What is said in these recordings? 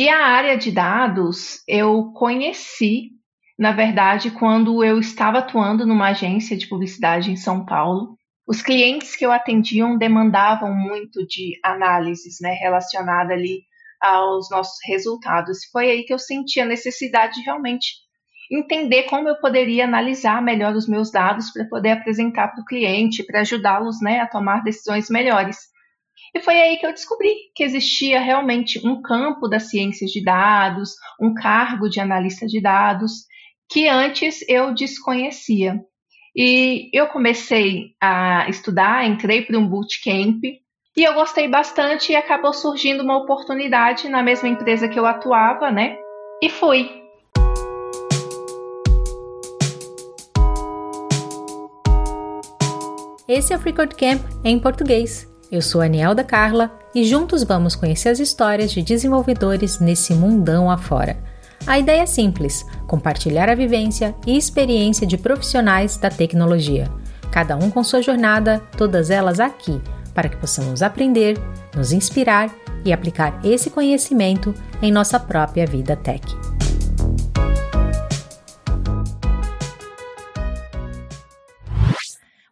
E a área de dados eu conheci, na verdade, quando eu estava atuando numa agência de publicidade em São Paulo. Os clientes que eu atendiam demandavam muito de análises, né, relacionada ali aos nossos resultados. Foi aí que eu senti a necessidade de realmente entender como eu poderia analisar melhor os meus dados para poder apresentar para o cliente, para ajudá-los né, a tomar decisões melhores. E foi aí que eu descobri que existia realmente um campo das ciências de dados, um cargo de analista de dados, que antes eu desconhecia. E eu comecei a estudar, entrei para um bootcamp e eu gostei bastante e acabou surgindo uma oportunidade na mesma empresa que eu atuava, né? E fui. Esse é o Freecode Camp em português. Eu sou a Anielda Carla e juntos vamos conhecer as histórias de desenvolvedores nesse mundão afora. A ideia é simples: compartilhar a vivência e experiência de profissionais da tecnologia. Cada um com sua jornada, todas elas aqui, para que possamos aprender, nos inspirar e aplicar esse conhecimento em nossa própria vida tech.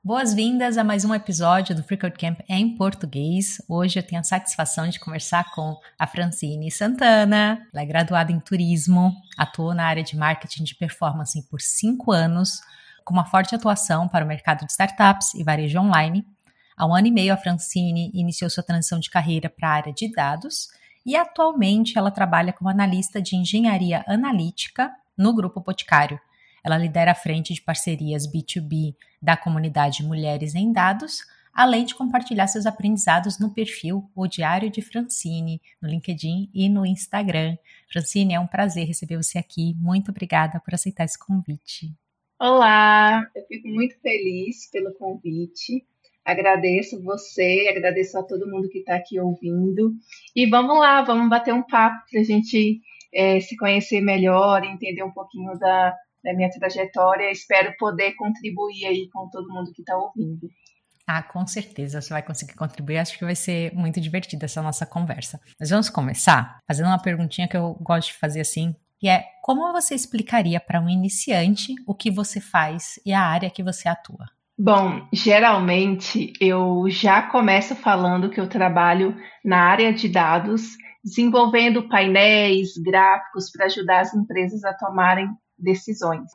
Boas-vindas a mais um episódio do Freecode Camp em português. Hoje eu tenho a satisfação de conversar com a Francine Santana. Ela é graduada em turismo, atuou na área de marketing de performance por cinco anos, com uma forte atuação para o mercado de startups e varejo online. Há um ano e meio, a Francine iniciou sua transição de carreira para a área de dados e atualmente ela trabalha como analista de engenharia analítica no Grupo Boticário ela lidera a frente de parcerias B2B da comunidade Mulheres em Dados, além de compartilhar seus aprendizados no perfil O Diário de Francine, no LinkedIn e no Instagram. Francine, é um prazer receber você aqui. Muito obrigada por aceitar esse convite. Olá, eu fico muito feliz pelo convite. Agradeço você, agradeço a todo mundo que está aqui ouvindo. E vamos lá, vamos bater um papo para a gente é, se conhecer melhor, entender um pouquinho da, da minha trajetória. Espero poder contribuir aí com todo mundo que está ouvindo. Ah, com certeza você vai conseguir contribuir. Acho que vai ser muito divertida essa nossa conversa. Mas vamos começar fazendo uma perguntinha que eu gosto de fazer assim, que é como você explicaria para um iniciante o que você faz e a área que você atua? Bom, geralmente eu já começo falando que eu trabalho na área de dados, desenvolvendo painéis, gráficos para ajudar as empresas a tomarem decisões.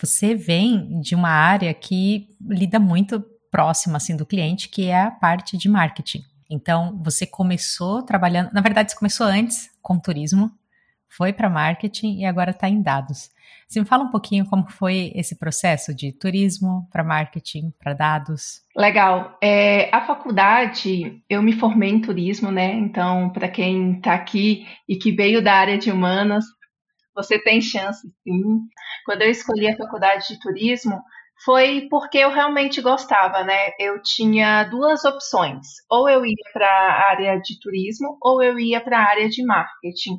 Você vem de uma área que lida muito próxima assim do cliente, que é a parte de marketing. Então, você começou trabalhando, na verdade, você começou antes com turismo, foi para marketing e agora está em dados. Você me fala um pouquinho como foi esse processo de turismo para marketing, para dados? Legal. É, a faculdade, eu me formei em turismo, né? Então, para quem está aqui e que veio da área de humanas, você tem chance, sim. Quando eu escolhi a faculdade de turismo, foi porque eu realmente gostava, né? Eu tinha duas opções: ou eu ia para a área de turismo, ou eu ia para a área de marketing.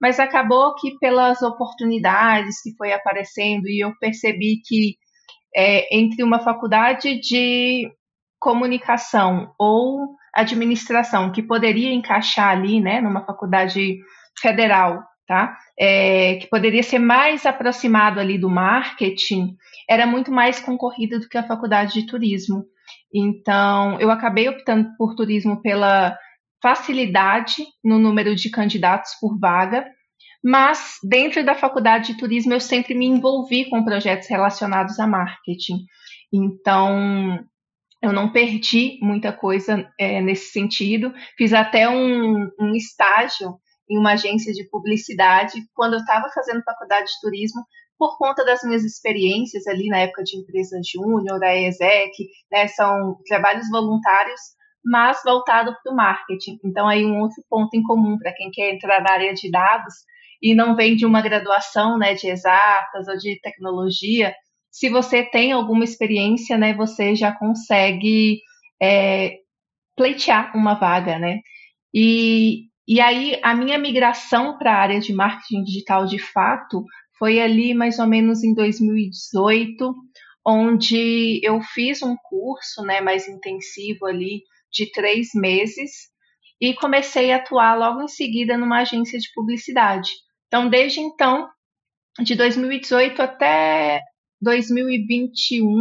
Mas acabou que pelas oportunidades que foi aparecendo e eu percebi que é, entre uma faculdade de comunicação ou administração que poderia encaixar ali, né, numa faculdade federal tá? É, que poderia ser mais aproximado ali do marketing, era muito mais concorrida do que a faculdade de turismo. Então, eu acabei optando por turismo pela facilidade no número de candidatos por vaga, mas dentro da faculdade de turismo eu sempre me envolvi com projetos relacionados a marketing. Então, eu não perdi muita coisa é, nesse sentido. Fiz até um, um estágio em uma agência de publicidade quando eu estava fazendo faculdade de turismo, por conta das minhas experiências ali na época de empresa júnior, da ESEC, né, são trabalhos voluntários, mas voltado para o marketing. Então, aí um outro ponto em comum para quem quer entrar na área de dados e não vem de uma graduação né, de exatas ou de tecnologia, se você tem alguma experiência, né, você já consegue é, pleitear uma vaga, né? E e aí, a minha migração para a área de marketing digital de fato foi ali mais ou menos em 2018, onde eu fiz um curso né, mais intensivo ali de três meses e comecei a atuar logo em seguida numa agência de publicidade. Então, desde então, de 2018 até 2021,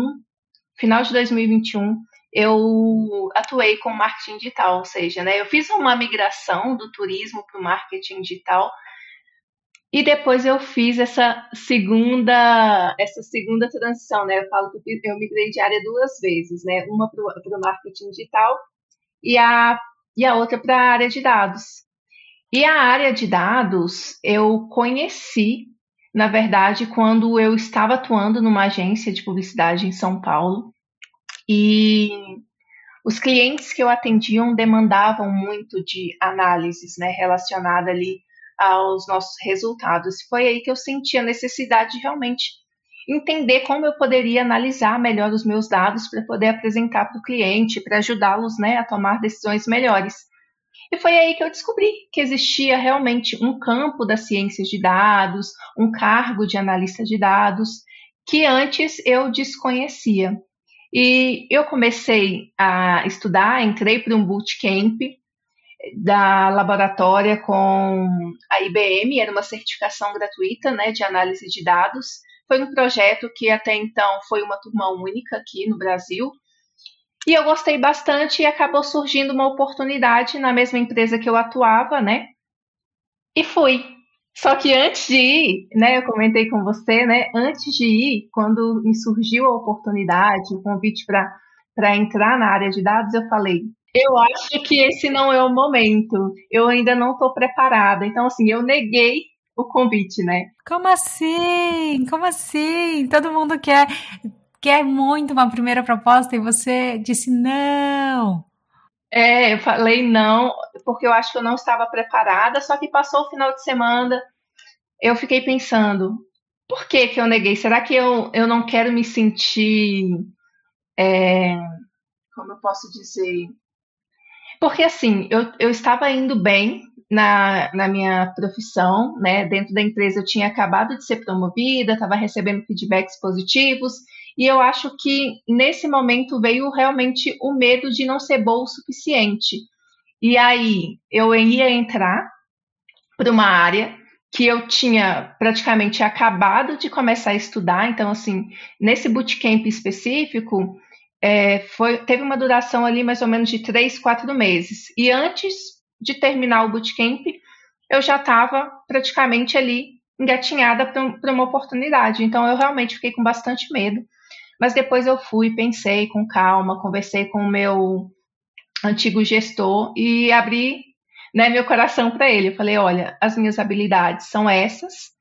final de 2021, eu atuei com marketing digital, ou seja, né, eu fiz uma migração do turismo para o marketing digital e depois eu fiz essa segunda, essa segunda transição, né? Eu falo que eu migrei de área duas vezes, né? Uma para o marketing digital e a, e a outra para a área de dados. E a área de dados eu conheci, na verdade, quando eu estava atuando numa agência de publicidade em São Paulo. E os clientes que eu atendiam demandavam muito de análises, né, relacionada ali aos nossos resultados. Foi aí que eu senti a necessidade de realmente entender como eu poderia analisar melhor os meus dados para poder apresentar para o cliente, para ajudá-los né, a tomar decisões melhores. E foi aí que eu descobri que existia realmente um campo das ciências de dados, um cargo de analista de dados, que antes eu desconhecia. E eu comecei a estudar, entrei para um bootcamp da laboratória com a IBM, era uma certificação gratuita né, de análise de dados. Foi um projeto que até então foi uma turma única aqui no Brasil. E eu gostei bastante e acabou surgindo uma oportunidade na mesma empresa que eu atuava, né? E fui. Só que antes de ir, né, eu comentei com você, né, antes de ir, quando me surgiu a oportunidade, o convite para entrar na área de dados, eu falei, eu acho que esse não é o momento. Eu ainda não estou preparada. Então, assim, eu neguei o convite, né? Como assim? Como assim? Todo mundo quer quer muito uma primeira proposta e você disse não. É, eu falei não, porque eu acho que eu não estava preparada, só que passou o final de semana, eu fiquei pensando, por que que eu neguei? Será que eu, eu não quero me sentir, é, como eu posso dizer, porque assim, eu, eu estava indo bem na, na minha profissão, né? Dentro da empresa eu tinha acabado de ser promovida, estava recebendo feedbacks positivos, e eu acho que nesse momento veio realmente o medo de não ser bom o suficiente. E aí eu ia entrar para uma área que eu tinha praticamente acabado de começar a estudar, então assim, nesse bootcamp específico, é, foi, teve uma duração ali mais ou menos de três, quatro meses. E antes de terminar o bootcamp, eu já estava praticamente ali engatinhada para uma oportunidade. Então eu realmente fiquei com bastante medo. Mas depois eu fui, pensei com calma, conversei com o meu antigo gestor e abri né, meu coração para ele. Eu falei: olha, as minhas habilidades são essas,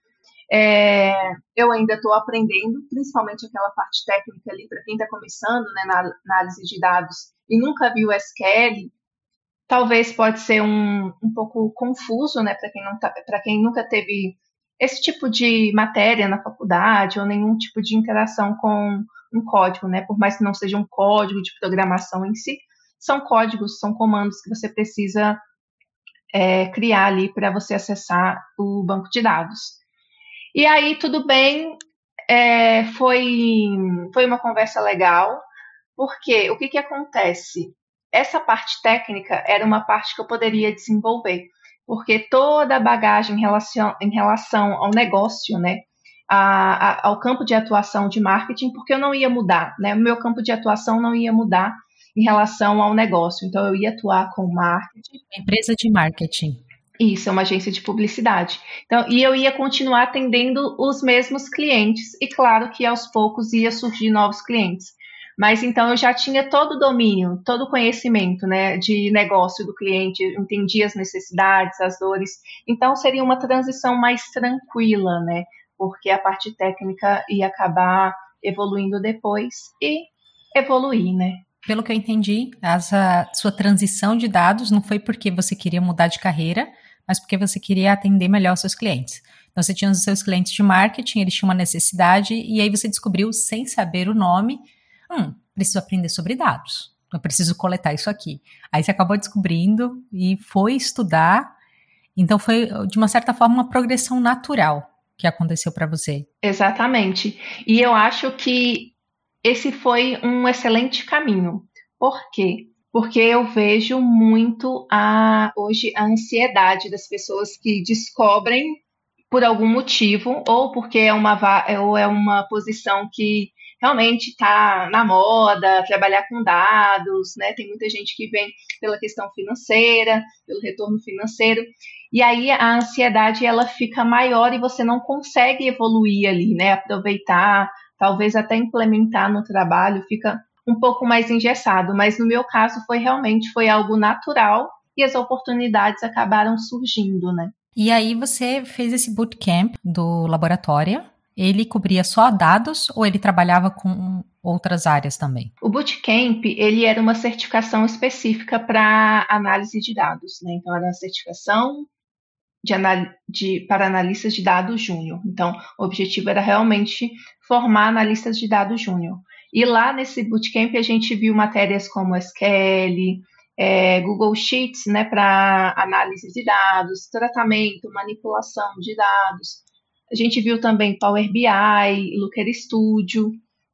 é, eu ainda estou aprendendo, principalmente aquela parte técnica ali, para quem está começando né, na análise de dados e nunca viu SQL, talvez pode ser um, um pouco confuso né, para quem, tá, quem nunca teve esse tipo de matéria na faculdade ou nenhum tipo de interação com um código, né? Por mais que não seja um código de programação em si, são códigos, são comandos que você precisa é, criar ali para você acessar o banco de dados. E aí, tudo bem, é, foi, foi uma conversa legal, porque o que, que acontece? Essa parte técnica era uma parte que eu poderia desenvolver, porque toda a bagagem em relação, em relação ao negócio, né, a, a, ao campo de atuação de marketing, porque eu não ia mudar, né, o meu campo de atuação não ia mudar em relação ao negócio, então eu ia atuar com marketing. Empresa de marketing. Isso, é uma agência de publicidade. Então, e eu ia continuar atendendo os mesmos clientes, e claro que aos poucos ia surgir novos clientes. Mas então eu já tinha todo o domínio, todo o conhecimento né, de negócio do cliente, entendia as necessidades, as dores. Então seria uma transição mais tranquila, né? Porque a parte técnica ia acabar evoluindo depois e evoluir, né? Pelo que eu entendi, essa sua transição de dados não foi porque você queria mudar de carreira, mas porque você queria atender melhor seus clientes. Então, você tinha os seus clientes de marketing, eles tinham uma necessidade, e aí você descobriu, sem saber o nome, hum, preciso aprender sobre dados. Eu preciso coletar isso aqui. Aí você acabou descobrindo e foi estudar. Então, foi, de uma certa forma, uma progressão natural que aconteceu para você. Exatamente. E eu acho que esse foi um excelente caminho. Por quê? porque eu vejo muito a, hoje a ansiedade das pessoas que descobrem por algum motivo, ou porque é uma, ou é uma posição que realmente está na moda, trabalhar com dados, né? Tem muita gente que vem pela questão financeira, pelo retorno financeiro, e aí a ansiedade ela fica maior e você não consegue evoluir ali, né? Aproveitar, talvez até implementar no trabalho, fica um pouco mais engessado, mas no meu caso foi realmente foi algo natural e as oportunidades acabaram surgindo, né? E aí você fez esse bootcamp do laboratório. Ele cobria só dados ou ele trabalhava com outras áreas também? O bootcamp ele era uma certificação específica para análise de dados, né? Então era uma certificação de, de, para analistas de dados júnior. Então, o objetivo era realmente formar analistas de dados júnior. E lá nesse bootcamp a gente viu matérias como SQL, é, Google Sheets, né, para análise de dados, tratamento, manipulação de dados. A gente viu também Power BI, Looker Studio.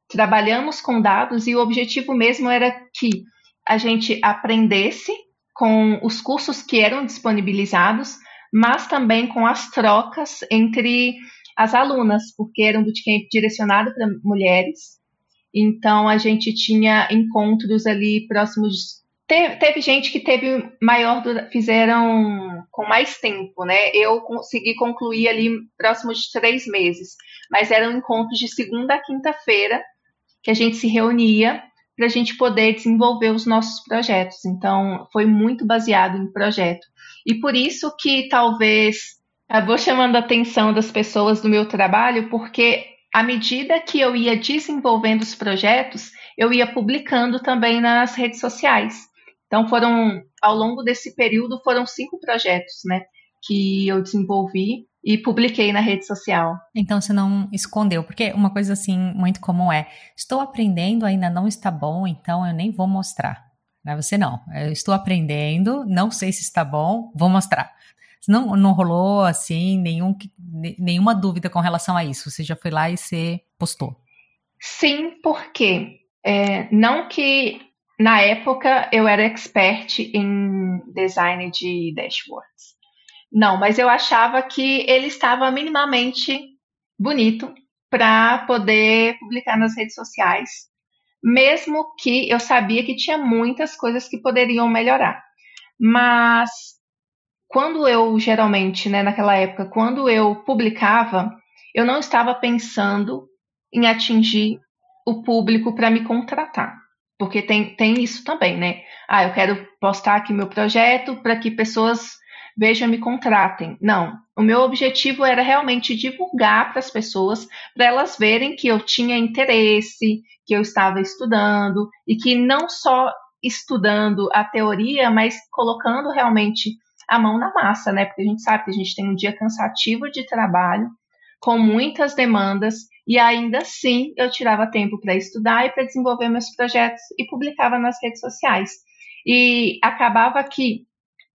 Trabalhamos com dados e o objetivo mesmo era que a gente aprendesse com os cursos que eram disponibilizados, mas também com as trocas entre as alunas, porque era um bootcamp direcionado para mulheres então a gente tinha encontros ali próximos. Teve, teve gente que teve maior, fizeram com mais tempo, né? Eu consegui concluir ali próximo de três meses, mas eram encontros de segunda a quinta-feira que a gente se reunia para a gente poder desenvolver os nossos projetos. Então, foi muito baseado em projeto. E por isso que talvez eu vou chamando a atenção das pessoas do meu trabalho, porque à medida que eu ia desenvolvendo os projetos, eu ia publicando também nas redes sociais. Então foram, ao longo desse período, foram cinco projetos, né, que eu desenvolvi e publiquei na rede social. Então você não escondeu, porque uma coisa assim muito comum é: estou aprendendo, ainda não está bom, então eu nem vou mostrar. Não é você não. Eu estou aprendendo, não sei se está bom, vou mostrar. Não, não rolou, assim, nenhum, nenhuma dúvida com relação a isso. Você já foi lá e você postou. Sim, porque é, não que na época eu era expert em design de dashboards. Não, mas eu achava que ele estava minimamente bonito para poder publicar nas redes sociais, mesmo que eu sabia que tinha muitas coisas que poderiam melhorar. Mas quando eu geralmente, né, naquela época, quando eu publicava, eu não estava pensando em atingir o público para me contratar. Porque tem, tem isso também, né? Ah, eu quero postar aqui meu projeto para que pessoas vejam e me contratem. Não. O meu objetivo era realmente divulgar para as pessoas, para elas verem que eu tinha interesse, que eu estava estudando e que não só estudando a teoria, mas colocando realmente a mão na massa, né? Porque a gente sabe que a gente tem um dia cansativo de trabalho, com muitas demandas, e ainda assim eu tirava tempo para estudar e para desenvolver meus projetos e publicava nas redes sociais. E acabava que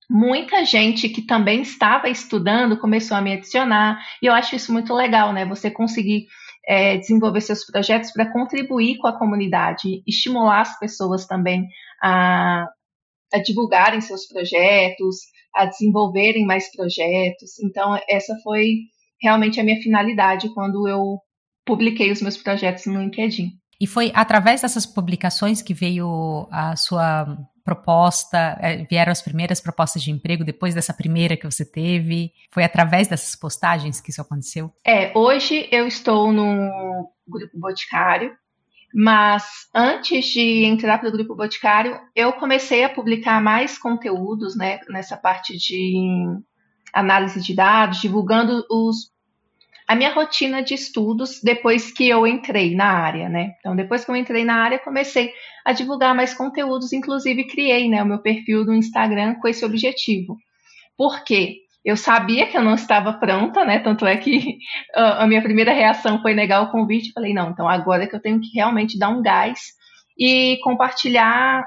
muita gente que também estava estudando começou a me adicionar, e eu acho isso muito legal, né? Você conseguir é, desenvolver seus projetos para contribuir com a comunidade, estimular as pessoas também a, a divulgarem seus projetos, a desenvolverem mais projetos. Então, essa foi realmente a minha finalidade quando eu publiquei os meus projetos no LinkedIn. E foi através dessas publicações que veio a sua proposta, é, vieram as primeiras propostas de emprego depois dessa primeira que você teve? Foi através dessas postagens que isso aconteceu? É, hoje eu estou no grupo Boticário, mas antes de entrar para o Grupo Boticário, eu comecei a publicar mais conteúdos né, nessa parte de análise de dados, divulgando os, a minha rotina de estudos depois que eu entrei na área. Né? Então, depois que eu entrei na área, comecei a divulgar mais conteúdos, inclusive criei né, o meu perfil no Instagram com esse objetivo. Por quê? Eu sabia que eu não estava pronta, né? Tanto é que a minha primeira reação foi negar o convite. Falei, não, então agora é que eu tenho que realmente dar um gás e compartilhar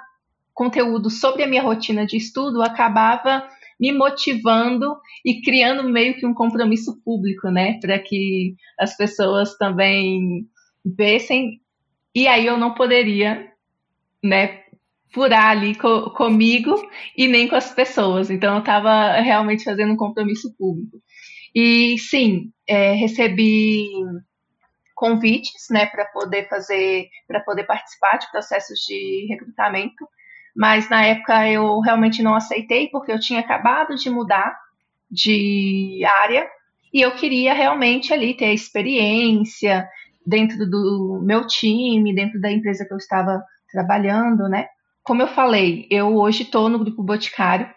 conteúdo sobre a minha rotina de estudo acabava me motivando e criando meio que um compromisso público, né, para que as pessoas também vissem. E aí eu não poderia, né, furar ali co comigo e nem com as pessoas. Então eu estava realmente fazendo um compromisso público. E sim, é, recebi convites, né, para poder fazer, para poder participar de processos de recrutamento, mas na época eu realmente não aceitei porque eu tinha acabado de mudar de área e eu queria realmente ali ter experiência dentro do meu time, dentro da empresa que eu estava trabalhando, né? Como eu falei, eu hoje estou no grupo Boticário,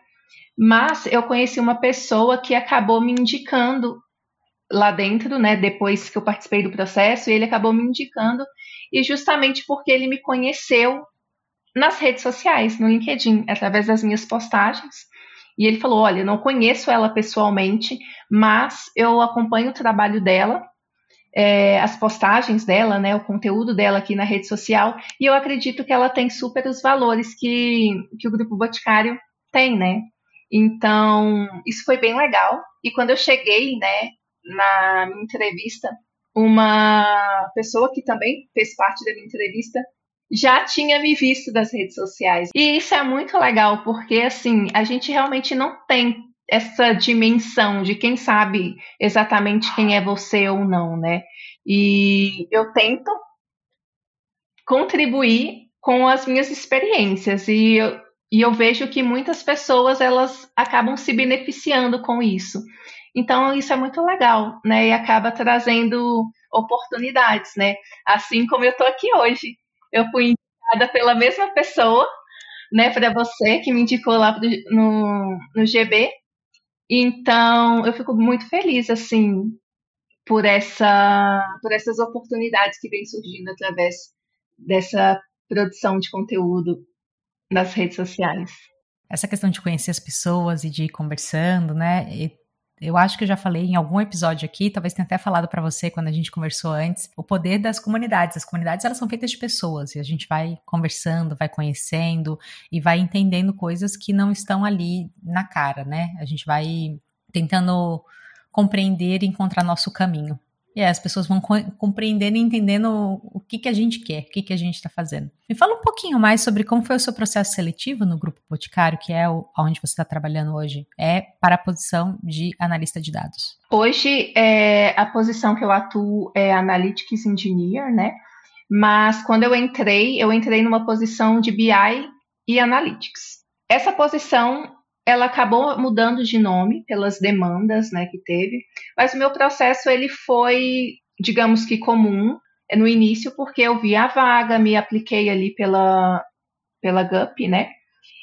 mas eu conheci uma pessoa que acabou me indicando lá dentro, né, depois que eu participei do processo, ele acabou me indicando, e justamente porque ele me conheceu nas redes sociais, no LinkedIn, através das minhas postagens. E ele falou: Olha, não conheço ela pessoalmente, mas eu acompanho o trabalho dela, é, as postagens dela, né, o conteúdo dela aqui na rede social, e eu acredito que ela tem super os valores que, que o Grupo Boticário tem, né? Então, isso foi bem legal. E quando eu cheguei, né, na minha entrevista, uma pessoa que também fez parte da minha entrevista já tinha me visto das redes sociais. E isso é muito legal, porque assim, a gente realmente não tem essa dimensão de quem sabe exatamente quem é você ou não, né? E eu tento contribuir com as minhas experiências e eu, e eu vejo que muitas pessoas elas acabam se beneficiando com isso. Então, isso é muito legal, né? E acaba trazendo oportunidades, né? Assim como eu estou aqui hoje. Eu fui indicada pela mesma pessoa, né, para você, que me indicou lá no, no GB. Então, eu fico muito feliz, assim, por, essa, por essas oportunidades que vêm surgindo através dessa produção de conteúdo nas redes sociais. Essa questão de conhecer as pessoas e de ir conversando, né? E eu acho que eu já falei em algum episódio aqui, talvez tenha até falado para você quando a gente conversou antes, o poder das comunidades. As comunidades elas são feitas de pessoas e a gente vai conversando, vai conhecendo e vai entendendo coisas que não estão ali na cara, né? A gente vai tentando compreender e encontrar nosso caminho. E as pessoas vão compreendendo e entendendo o que, que a gente quer, o que, que a gente está fazendo. Me fala um pouquinho mais sobre como foi o seu processo seletivo no Grupo Boticário, que é o, onde você está trabalhando hoje. É para a posição de analista de dados. Hoje, é, a posição que eu atuo é Analytics Engineer, né? Mas quando eu entrei, eu entrei numa posição de BI e Analytics. Essa posição ela acabou mudando de nome pelas demandas né, que teve, mas o meu processo ele foi, digamos que comum é, no início, porque eu vi a vaga, me apliquei ali pela, pela GUP, né?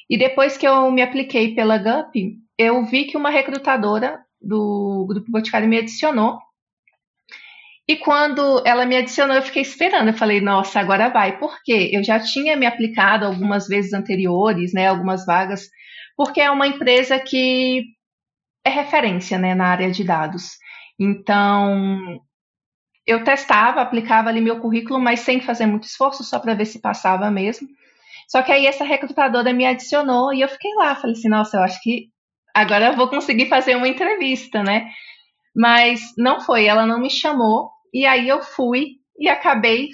E depois que eu me apliquei pela GUP, eu vi que uma recrutadora do Grupo Boticário me adicionou. E quando ela me adicionou, eu fiquei esperando. Eu falei, nossa, agora vai. Por quê? Eu já tinha me aplicado algumas vezes anteriores, né? Algumas vagas porque é uma empresa que é referência né, na área de dados. Então, eu testava, aplicava ali meu currículo, mas sem fazer muito esforço, só para ver se passava mesmo. Só que aí essa recrutadora me adicionou e eu fiquei lá, falei assim, nossa, eu acho que agora eu vou conseguir fazer uma entrevista, né? Mas não foi, ela não me chamou e aí eu fui e acabei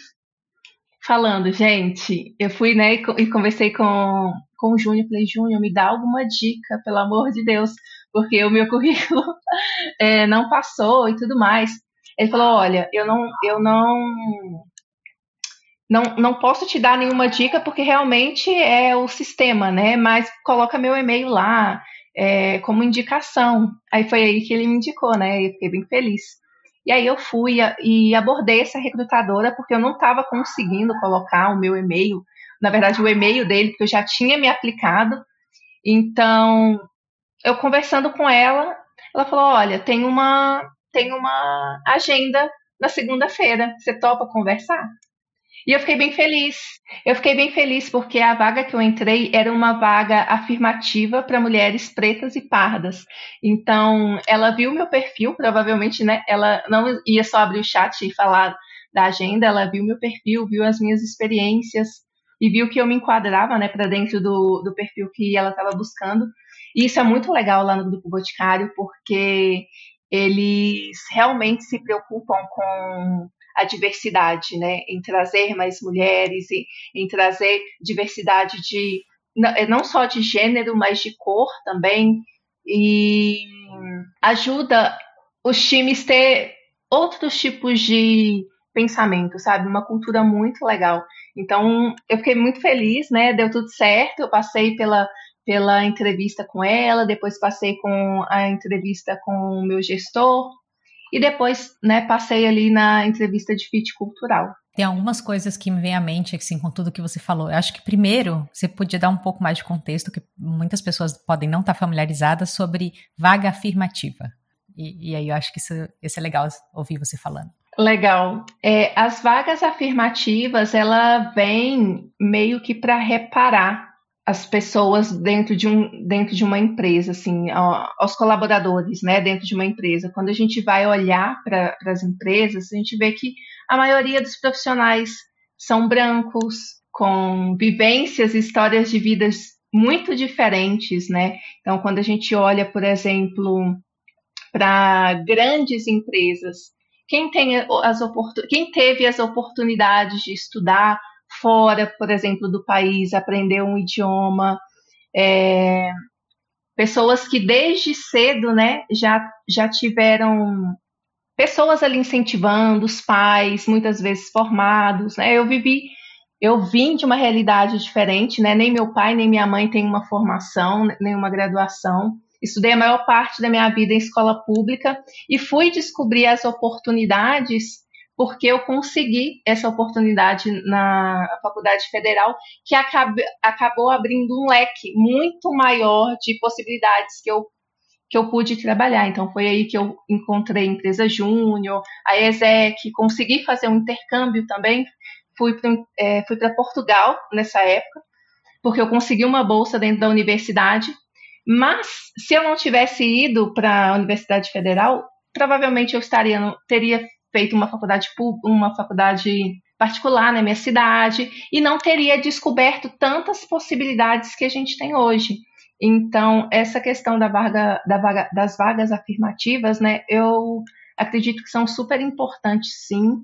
falando, gente, eu fui, né, e conversei com, com o Júnior, falei, Júnior, me dá alguma dica, pelo amor de Deus, porque o meu currículo é, não passou e tudo mais. Ele falou, olha, eu não, eu não, não, não posso te dar nenhuma dica porque realmente é o sistema, né? Mas coloca meu e-mail lá é, como indicação. Aí foi aí que ele me indicou, né? Eu fiquei bem feliz. E aí eu fui e abordei essa recrutadora porque eu não estava conseguindo colocar o meu e-mail, na verdade o e-mail dele, porque eu já tinha me aplicado. Então, eu conversando com ela, ela falou: "Olha, tem uma tem uma agenda na segunda-feira. Você topa conversar?" E eu fiquei bem feliz. Eu fiquei bem feliz porque a vaga que eu entrei era uma vaga afirmativa para mulheres pretas e pardas. Então, ela viu meu perfil, provavelmente, né? Ela não ia só abrir o chat e falar da agenda, ela viu meu perfil, viu as minhas experiências e viu que eu me enquadrava, né, para dentro do, do perfil que ela estava buscando. E isso é muito legal lá no Grupo Boticário, porque eles realmente se preocupam com a diversidade, né? Em trazer mais mulheres, em, em trazer diversidade de não só de gênero, mas de cor também. E ajuda os times ter outros tipos de pensamento, sabe? Uma cultura muito legal. Então, eu fiquei muito feliz, né? Deu tudo certo. Eu passei pela, pela entrevista com ela, depois passei com a entrevista com o meu gestor, e depois, né, passei ali na entrevista de fit cultural. Tem algumas coisas que me vêm à mente, assim, com tudo que você falou. Eu acho que primeiro você podia dar um pouco mais de contexto, que muitas pessoas podem não estar familiarizadas sobre vaga afirmativa. E, e aí eu acho que isso, isso é legal ouvir você falando. Legal. É, as vagas afirmativas, ela vem meio que para reparar as pessoas dentro de, um, dentro de uma empresa, assim, aos colaboradores, né, dentro de uma empresa. Quando a gente vai olhar para as empresas, a gente vê que a maioria dos profissionais são brancos, com vivências e histórias de vidas muito diferentes, né? Então, quando a gente olha, por exemplo, para grandes empresas, quem, tem as quem teve as oportunidades de estudar fora, por exemplo, do país, aprender um idioma, é, pessoas que desde cedo, né, já, já tiveram pessoas ali incentivando, os pais, muitas vezes formados, né, eu vivi, eu vim de uma realidade diferente, né, nem meu pai nem minha mãe têm uma formação, nem uma graduação, estudei a maior parte da minha vida em escola pública e fui descobrir as oportunidades porque eu consegui essa oportunidade na Faculdade Federal, que acab acabou abrindo um leque muito maior de possibilidades que eu, que eu pude trabalhar. Então, foi aí que eu encontrei a empresa Júnior, a ESEC, consegui fazer um intercâmbio também. Fui para é, Portugal nessa época, porque eu consegui uma bolsa dentro da universidade. Mas, se eu não tivesse ido para a Universidade Federal, provavelmente eu estaria teria feito uma faculdade uma faculdade particular na minha cidade e não teria descoberto tantas possibilidades que a gente tem hoje. Então, essa questão da vaga, da vaga, das vagas afirmativas, né, eu acredito que são super importantes, sim,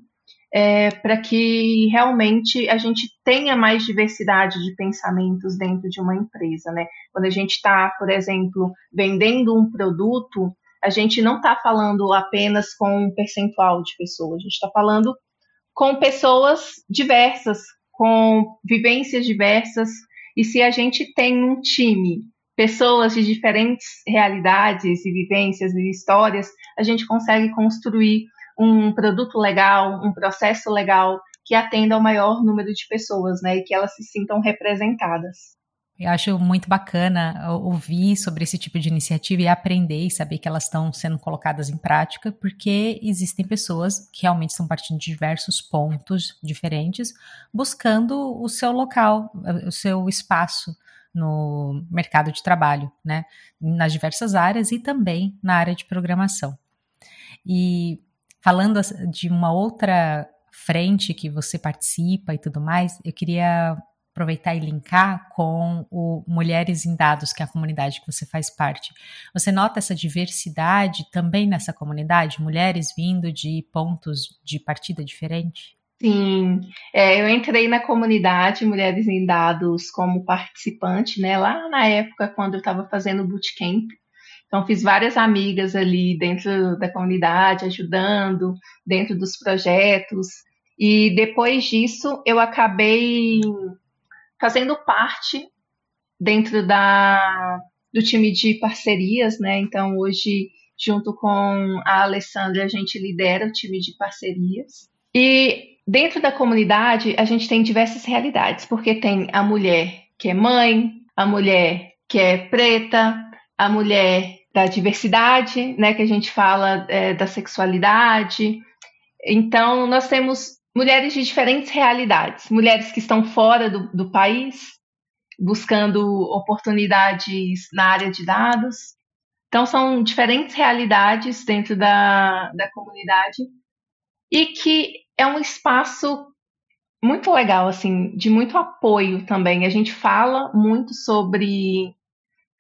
é, para que realmente a gente tenha mais diversidade de pensamentos dentro de uma empresa, né? Quando a gente está, por exemplo, vendendo um produto, a gente não está falando apenas com um percentual de pessoas, a gente está falando com pessoas diversas, com vivências diversas. E se a gente tem um time, pessoas de diferentes realidades e vivências e histórias, a gente consegue construir um produto legal, um processo legal que atenda ao maior número de pessoas, né, e que elas se sintam representadas. Eu acho muito bacana ouvir sobre esse tipo de iniciativa e aprender e saber que elas estão sendo colocadas em prática, porque existem pessoas que realmente estão partindo de diversos pontos diferentes, buscando o seu local, o seu espaço no mercado de trabalho, né? Nas diversas áreas e também na área de programação. E falando de uma outra frente que você participa e tudo mais, eu queria aproveitar e linkar com o Mulheres em Dados, que é a comunidade que você faz parte. Você nota essa diversidade também nessa comunidade? Mulheres vindo de pontos de partida diferente? Sim, é, eu entrei na comunidade Mulheres em Dados como participante, né, lá na época quando eu estava fazendo bootcamp. Então, fiz várias amigas ali dentro da comunidade, ajudando, dentro dos projetos. E depois disso, eu acabei fazendo parte dentro da, do time de parcerias, né? Então, hoje, junto com a Alessandra, a gente lidera o time de parcerias. E dentro da comunidade, a gente tem diversas realidades, porque tem a mulher que é mãe, a mulher que é preta, a mulher da diversidade, né? Que a gente fala é, da sexualidade. Então, nós temos mulheres de diferentes realidades, mulheres que estão fora do, do país, buscando oportunidades na área de dados. Então, são diferentes realidades dentro da, da comunidade e que é um espaço muito legal, assim, de muito apoio também. A gente fala muito sobre,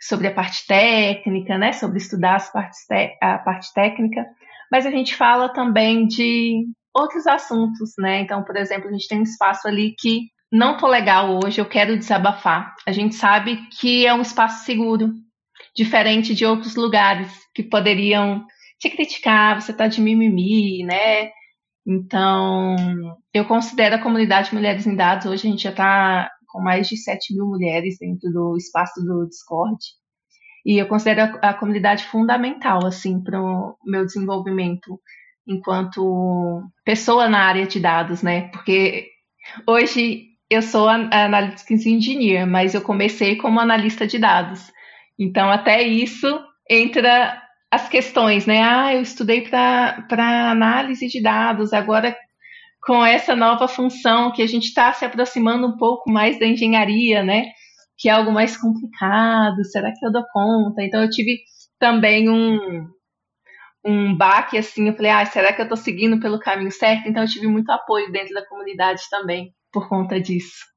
sobre a parte técnica, né, sobre estudar as partes a parte técnica, mas a gente fala também de outros assuntos, né? Então, por exemplo, a gente tem um espaço ali que não tô legal hoje, eu quero desabafar. A gente sabe que é um espaço seguro, diferente de outros lugares que poderiam te criticar, você tá de mimimi, né? Então, eu considero a comunidade Mulheres em Dados, hoje a gente já está com mais de 7 mil mulheres dentro do espaço do Discord. E eu considero a, a comunidade fundamental, assim, para o meu desenvolvimento enquanto pessoa na área de dados, né? Porque hoje eu sou Analytics Engineer, mas eu comecei como analista de dados. Então, até isso entra as questões, né? Ah, eu estudei para análise de dados, agora com essa nova função que a gente está se aproximando um pouco mais da engenharia, né? Que é algo mais complicado, será que eu dou conta? Então eu tive também um, um baque assim, eu falei, ah, será que eu estou seguindo pelo caminho certo? Então eu tive muito apoio dentro da comunidade também por conta disso.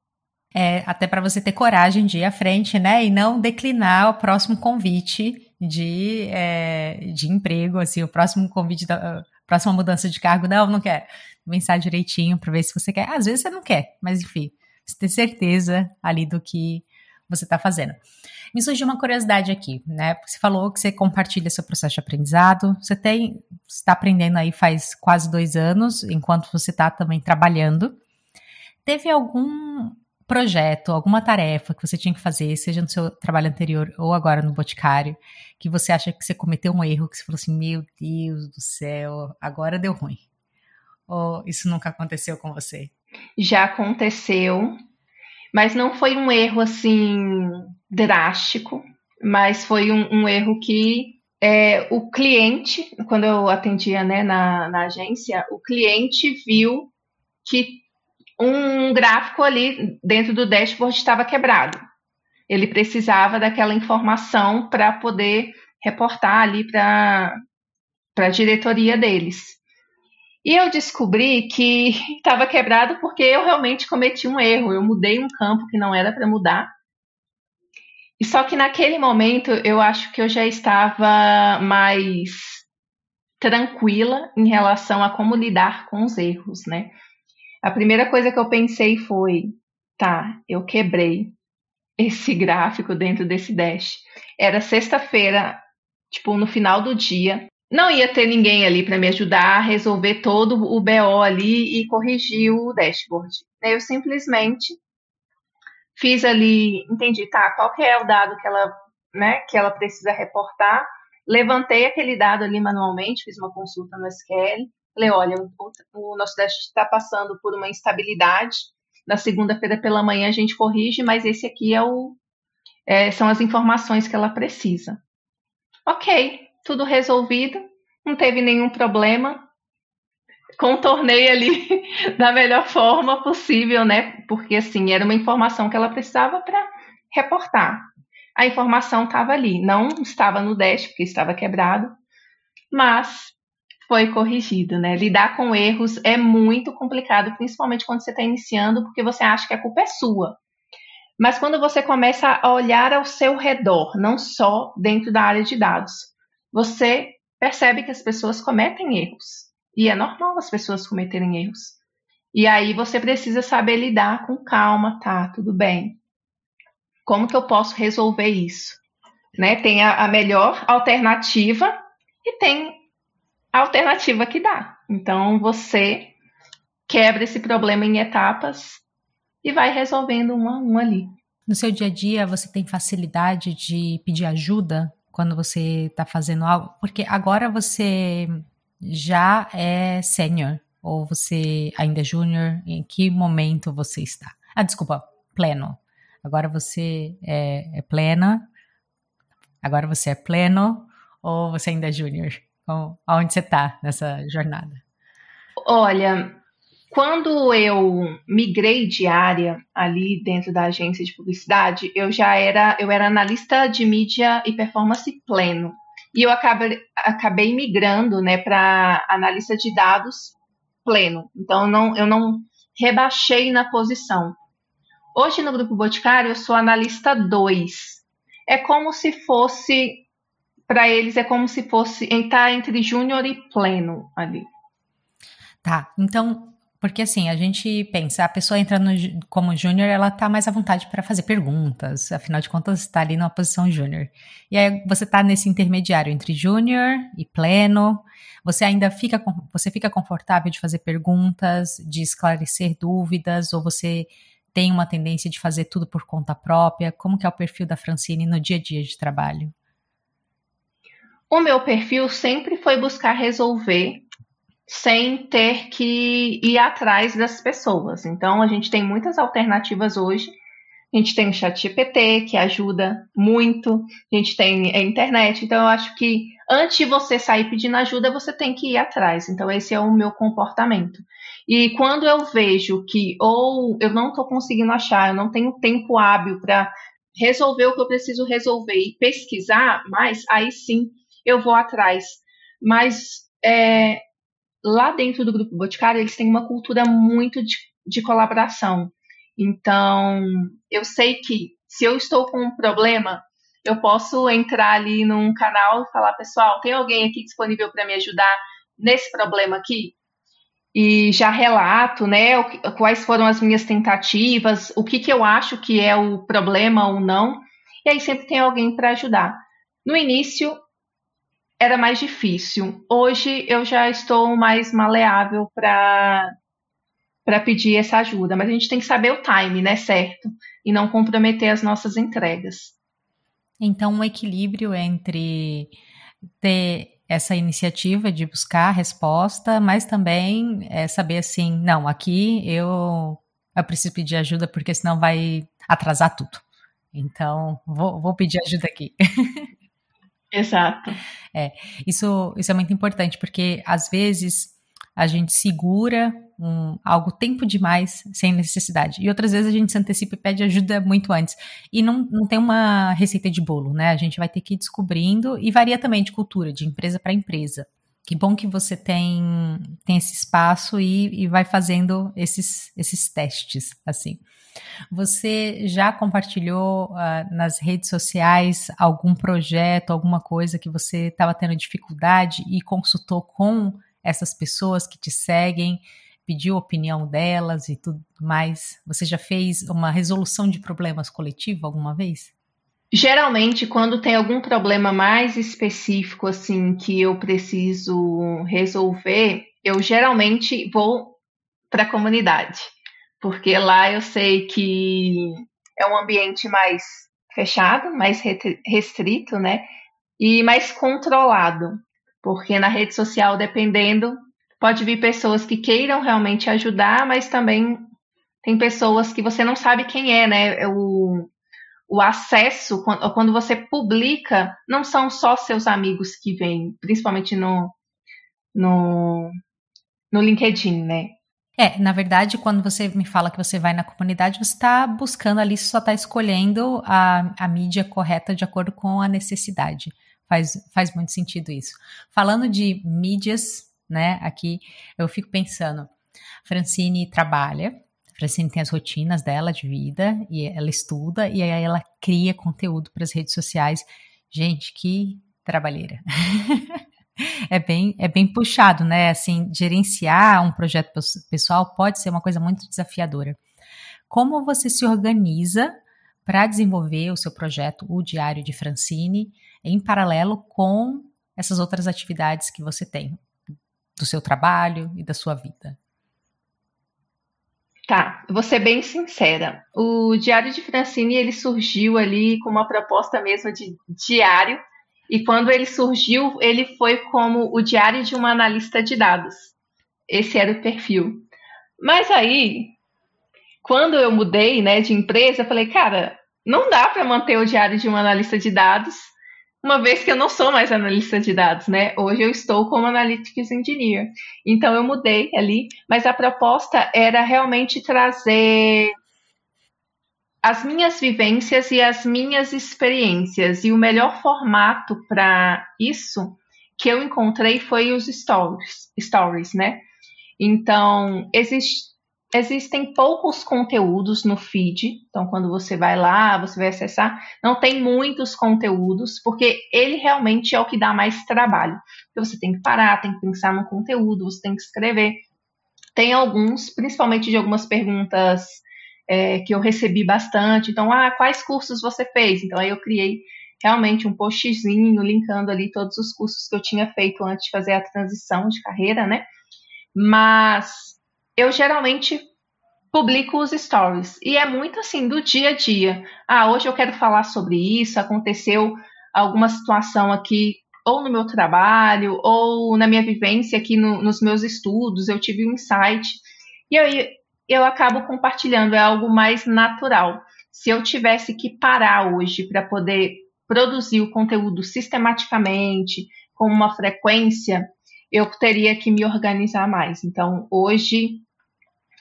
É, até para você ter coragem de ir à frente, né? E não declinar o próximo convite de, é, de emprego, assim, o próximo convite da próxima mudança de cargo, não, não quer. Pensar direitinho para ver se você quer. Às vezes você não quer, mas enfim, você ter certeza ali do que você está fazendo. Me surgiu uma curiosidade aqui, né? Você falou que você compartilha seu processo de aprendizado. Você tem, está aprendendo aí faz quase dois anos, enquanto você está também trabalhando. Teve algum projeto, alguma tarefa que você tinha que fazer, seja no seu trabalho anterior ou agora no Boticário, que você acha que você cometeu um erro, que você falou assim, meu Deus do céu, agora deu ruim? Ou isso nunca aconteceu com você? Já aconteceu, mas não foi um erro assim drástico, mas foi um, um erro que é, o cliente, quando eu atendia né, na, na agência, o cliente viu que um gráfico ali dentro do dashboard estava quebrado. Ele precisava daquela informação para poder reportar ali para a diretoria deles. E eu descobri que estava quebrado porque eu realmente cometi um erro. Eu mudei um campo que não era para mudar. E só que naquele momento eu acho que eu já estava mais tranquila em relação a como lidar com os erros, né? A primeira coisa que eu pensei foi: tá, eu quebrei esse gráfico dentro desse dash. Era sexta-feira, tipo, no final do dia. Não ia ter ninguém ali para me ajudar a resolver todo o BO ali e corrigir o dashboard. Eu simplesmente fiz ali, entendi, tá, qual que é o dado que ela, né, que ela precisa reportar. Levantei aquele dado ali manualmente, fiz uma consulta no SQL, Falei, olha, o, o nosso teste está passando por uma instabilidade. Na segunda-feira pela manhã a gente corrige, mas esse aqui é o, é, são as informações que ela precisa. Ok, tudo resolvido, não teve nenhum problema. Contornei ali da melhor forma possível, né? Porque assim, era uma informação que ela precisava para reportar. A informação estava ali, não estava no dash, porque estava quebrado, mas foi corrigido, né? Lidar com erros é muito complicado, principalmente quando você está iniciando, porque você acha que a culpa é sua. Mas quando você começa a olhar ao seu redor, não só dentro da área de dados, você percebe que as pessoas cometem erros. E é normal as pessoas cometerem erros. E aí você precisa saber lidar com calma, tá? Tudo bem. Como que eu posso resolver isso? Né? Tem a, a melhor alternativa e tem alternativa que dá. Então você quebra esse problema em etapas e vai resolvendo um a um ali. No seu dia a dia, você tem facilidade de pedir ajuda quando você está fazendo algo? Porque agora você já é sênior ou você ainda é júnior? Em que momento você está? Ah, desculpa, pleno. Agora você é, é plena. Agora você é pleno ou você ainda é júnior? Onde você está nessa jornada? Olha, quando eu migrei de área ali dentro da agência de publicidade, eu já era, eu era analista de mídia e performance pleno. E eu acabei, acabei migrando né, para analista de dados pleno. Então, não, eu não rebaixei na posição. Hoje, no Grupo Boticário, eu sou analista 2. É como se fosse para eles é como se fosse entrar entre júnior e pleno ali. Tá, então porque assim, a gente pensa, a pessoa entra no, como júnior, ela tá mais à vontade para fazer perguntas, afinal de contas, está ali numa posição júnior. E aí você tá nesse intermediário entre júnior e pleno. Você ainda fica você fica confortável de fazer perguntas, de esclarecer dúvidas, ou você tem uma tendência de fazer tudo por conta própria? Como que é o perfil da Francine no dia a dia de trabalho? O meu perfil sempre foi buscar resolver sem ter que ir atrás das pessoas. Então, a gente tem muitas alternativas hoje. A gente tem o chat GPT, que ajuda muito. A gente tem a internet. Então, eu acho que antes de você sair pedindo ajuda, você tem que ir atrás. Então, esse é o meu comportamento. E quando eu vejo que ou eu não estou conseguindo achar, eu não tenho tempo hábil para resolver o que eu preciso resolver e pesquisar mais, aí sim eu vou atrás. Mas é, lá dentro do Grupo Boticário, eles têm uma cultura muito de, de colaboração. Então, eu sei que se eu estou com um problema, eu posso entrar ali num canal e falar, pessoal, tem alguém aqui disponível para me ajudar nesse problema aqui? E já relato, né, quais foram as minhas tentativas, o que, que eu acho que é o problema ou não, e aí sempre tem alguém para ajudar. No início, era mais difícil. Hoje eu já estou mais maleável para para pedir essa ajuda, mas a gente tem que saber o time, né, certo? E não comprometer as nossas entregas. Então, um equilíbrio entre ter essa iniciativa de buscar a resposta, mas também é saber assim, não, aqui eu, eu preciso pedir ajuda porque senão vai atrasar tudo. Então, vou, vou pedir ajuda aqui. Exato. É, isso, isso é muito importante, porque às vezes a gente segura um, algo tempo demais sem necessidade. E outras vezes a gente se antecipa e pede ajuda muito antes. E não, não tem uma receita de bolo, né? A gente vai ter que ir descobrindo e varia também de cultura, de empresa para empresa. Que bom que você tem, tem esse espaço e, e vai fazendo esses, esses testes, assim. Você já compartilhou uh, nas redes sociais algum projeto, alguma coisa que você estava tendo dificuldade e consultou com essas pessoas que te seguem, pediu a opinião delas e tudo mais? Você já fez uma resolução de problemas coletiva alguma vez? Geralmente, quando tem algum problema mais específico, assim, que eu preciso resolver, eu geralmente vou para a comunidade porque lá eu sei que é um ambiente mais fechado, mais restrito, né? E mais controlado, porque na rede social, dependendo, pode vir pessoas que queiram realmente ajudar, mas também tem pessoas que você não sabe quem é, né? O, o acesso, quando você publica, não são só seus amigos que vêm, principalmente no, no, no LinkedIn, né? É, na verdade, quando você me fala que você vai na comunidade, você está buscando ali, só está escolhendo a, a mídia correta de acordo com a necessidade. Faz, faz muito sentido isso. Falando de mídias, né, aqui eu fico pensando, Francine trabalha, Francine tem as rotinas dela de vida, e ela estuda, e aí ela cria conteúdo para as redes sociais. Gente, que trabalheira. É bem, é bem puxado, né? Assim, gerenciar um projeto pessoal pode ser uma coisa muito desafiadora. Como você se organiza para desenvolver o seu projeto, o Diário de Francine, em paralelo com essas outras atividades que você tem do seu trabalho e da sua vida? Tá, vou ser bem sincera. O Diário de Francine ele surgiu ali com uma proposta mesmo de diário e quando ele surgiu, ele foi como o diário de uma analista de dados. Esse era o perfil. Mas aí, quando eu mudei né, de empresa, eu falei, cara, não dá para manter o diário de um analista de dados, uma vez que eu não sou mais analista de dados, né? Hoje eu estou como Analytics Engineer. Então eu mudei ali, mas a proposta era realmente trazer as minhas vivências e as minhas experiências. E o melhor formato para isso que eu encontrei foi os stories, stories né? Então, existe, existem poucos conteúdos no feed. Então, quando você vai lá, você vai acessar, não tem muitos conteúdos, porque ele realmente é o que dá mais trabalho. Porque você tem que parar, tem que pensar no conteúdo, você tem que escrever. Tem alguns, principalmente de algumas perguntas é, que eu recebi bastante. Então, ah, quais cursos você fez? Então, aí eu criei realmente um postzinho linkando ali todos os cursos que eu tinha feito antes de fazer a transição de carreira, né? Mas eu geralmente publico os stories e é muito assim do dia a dia. Ah, hoje eu quero falar sobre isso, aconteceu alguma situação aqui ou no meu trabalho ou na minha vivência aqui no, nos meus estudos, eu tive um insight e aí eu acabo compartilhando, é algo mais natural. Se eu tivesse que parar hoje para poder produzir o conteúdo sistematicamente, com uma frequência, eu teria que me organizar mais. Então, hoje,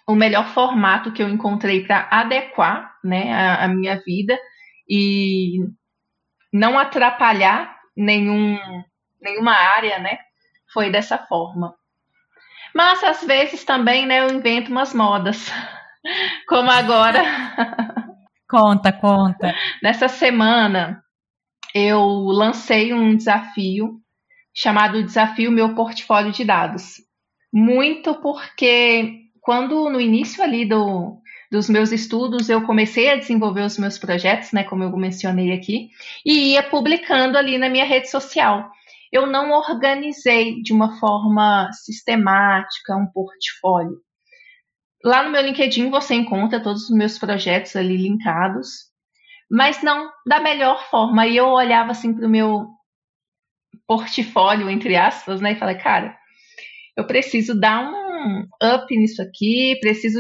o melhor formato que eu encontrei para adequar né, a, a, minha vida e não atrapalhar nenhum, nenhuma área, né, foi dessa forma. Mas às vezes também, né, eu invento umas modas, como agora. Conta, conta. Nessa semana eu lancei um desafio chamado Desafio Meu Portfólio de Dados. Muito porque quando no início ali do, dos meus estudos eu comecei a desenvolver os meus projetos, né, como eu mencionei aqui, e ia publicando ali na minha rede social. Eu não organizei de uma forma sistemática um portfólio. Lá no meu LinkedIn você encontra todos os meus projetos ali linkados mas não da melhor forma. E eu olhava assim para o meu portfólio, entre aspas, né, e falei, cara, eu preciso dar um up nisso aqui, preciso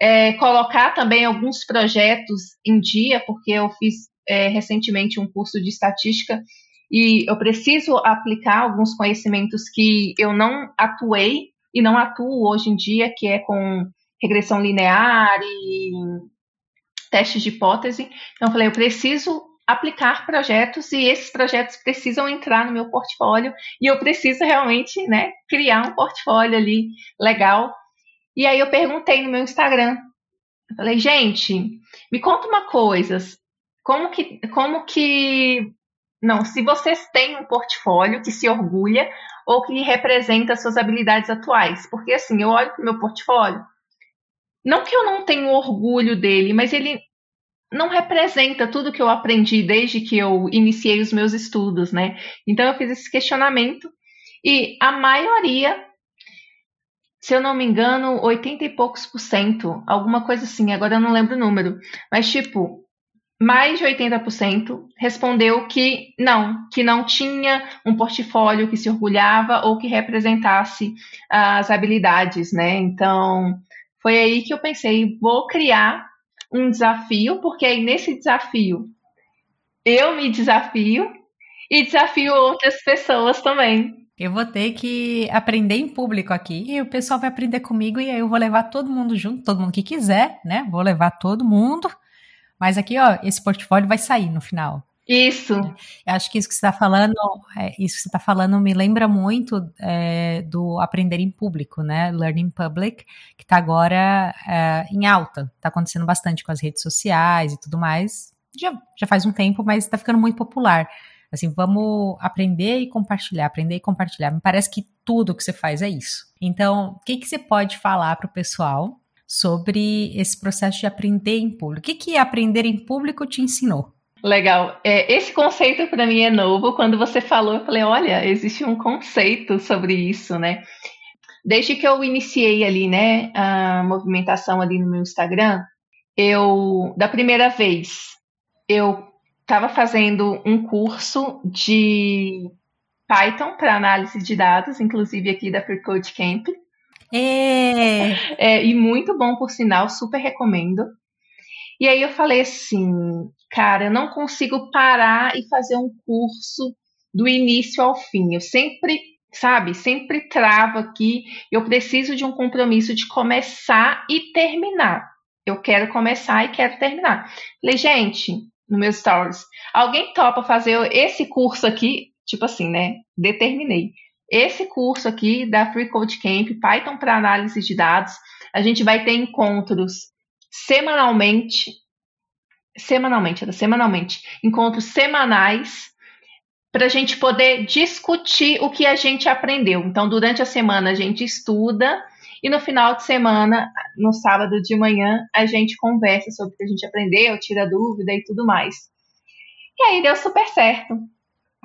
é, colocar também alguns projetos em dia, porque eu fiz é, recentemente um curso de estatística e eu preciso aplicar alguns conhecimentos que eu não atuei e não atuo hoje em dia, que é com regressão linear e testes de hipótese. Então, eu falei, eu preciso aplicar projetos e esses projetos precisam entrar no meu portfólio e eu preciso realmente, né, criar um portfólio ali legal. E aí eu perguntei no meu Instagram, eu falei, gente, me conta uma coisa, como que, como que, não, se vocês têm um portfólio que se orgulha ou que representa suas habilidades atuais, porque assim, eu olho para o meu portfólio, não que eu não tenho orgulho dele, mas ele não representa tudo que eu aprendi desde que eu iniciei os meus estudos, né? Então eu fiz esse questionamento e a maioria, se eu não me engano, 80 e poucos por cento, alguma coisa assim, agora eu não lembro o número, mas tipo, mais de 80% respondeu que não, que não tinha um portfólio que se orgulhava ou que representasse as habilidades, né? Então, foi aí que eu pensei, vou criar um desafio, porque aí nesse desafio eu me desafio e desafio outras pessoas também. Eu vou ter que aprender em público aqui e o pessoal vai aprender comigo e aí eu vou levar todo mundo junto, todo mundo que quiser, né? Vou levar todo mundo. Mas aqui, ó, esse portfólio vai sair no final. Isso. Eu acho que isso que você está falando, é, isso que você está falando me lembra muito é, do aprender em público, né? Learning Public, que está agora é, em alta. Está acontecendo bastante com as redes sociais e tudo mais. Já, já faz um tempo, mas está ficando muito popular. Assim, vamos aprender e compartilhar, aprender e compartilhar. Me parece que tudo que você faz é isso. Então, o que, que você pode falar para o pessoal sobre esse processo de aprender em público? O que, que aprender em público te ensinou? Legal. É, esse conceito para mim é novo. Quando você falou, eu falei, olha, existe um conceito sobre isso, né? Desde que eu iniciei ali, né, a movimentação ali no meu Instagram, eu, da primeira vez, eu estava fazendo um curso de Python para análise de dados, inclusive aqui da Free Code Camp. É. é. E muito bom, por sinal, super recomendo. E aí eu falei assim, cara, eu não consigo parar e fazer um curso do início ao fim. Eu sempre, sabe, sempre travo aqui. Eu preciso de um compromisso de começar e terminar. Eu quero começar e quero terminar. Falei, gente, no meu stories, alguém topa fazer esse curso aqui? Tipo assim, né? Determinei. Esse curso aqui da Free Code Camp, Python para análise de dados, a gente vai ter encontros semanalmente semanalmente, era semanalmente, encontros semanais para a gente poder discutir o que a gente aprendeu. Então, durante a semana a gente estuda E no final de semana, no sábado de manhã, a gente conversa sobre o que a gente aprendeu, tira dúvida e tudo mais. E aí deu super certo.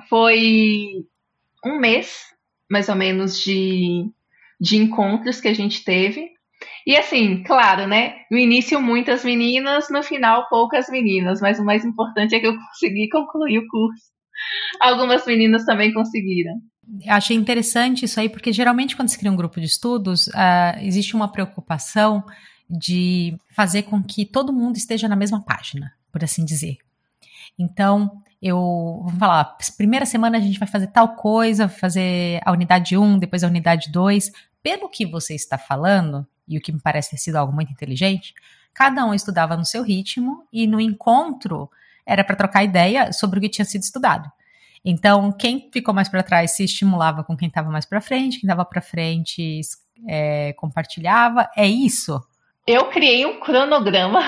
Foi um mês, mais ou menos, de, de encontros que a gente teve. E assim, claro, né? No início, muitas meninas, no final, poucas meninas, mas o mais importante é que eu consegui concluir o curso. Algumas meninas também conseguiram. Achei interessante isso aí, porque geralmente quando se cria um grupo de estudos, uh, existe uma preocupação de fazer com que todo mundo esteja na mesma página, por assim dizer. Então, eu, vamos falar, primeira semana a gente vai fazer tal coisa, fazer a unidade 1, depois a unidade 2. Pelo que você está falando, e o que me parece ter sido algo muito inteligente, cada um estudava no seu ritmo e no encontro era para trocar ideia sobre o que tinha sido estudado. Então, quem ficou mais para trás se estimulava com quem estava mais para frente, quem estava para frente é, compartilhava. É isso? Eu criei um cronograma.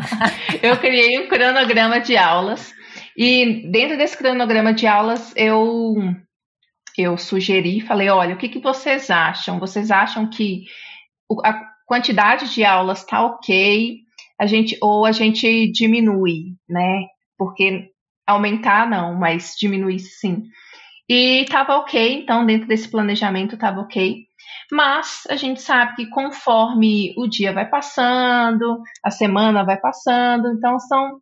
eu criei um cronograma de aulas e dentro desse cronograma de aulas eu eu sugeri, falei, olha, o que, que vocês acham? Vocês acham que a quantidade de aulas está ok, a gente, ou a gente diminui, né? Porque aumentar não, mas diminuir sim. E estava ok, então dentro desse planejamento estava ok. Mas a gente sabe que conforme o dia vai passando, a semana vai passando, então são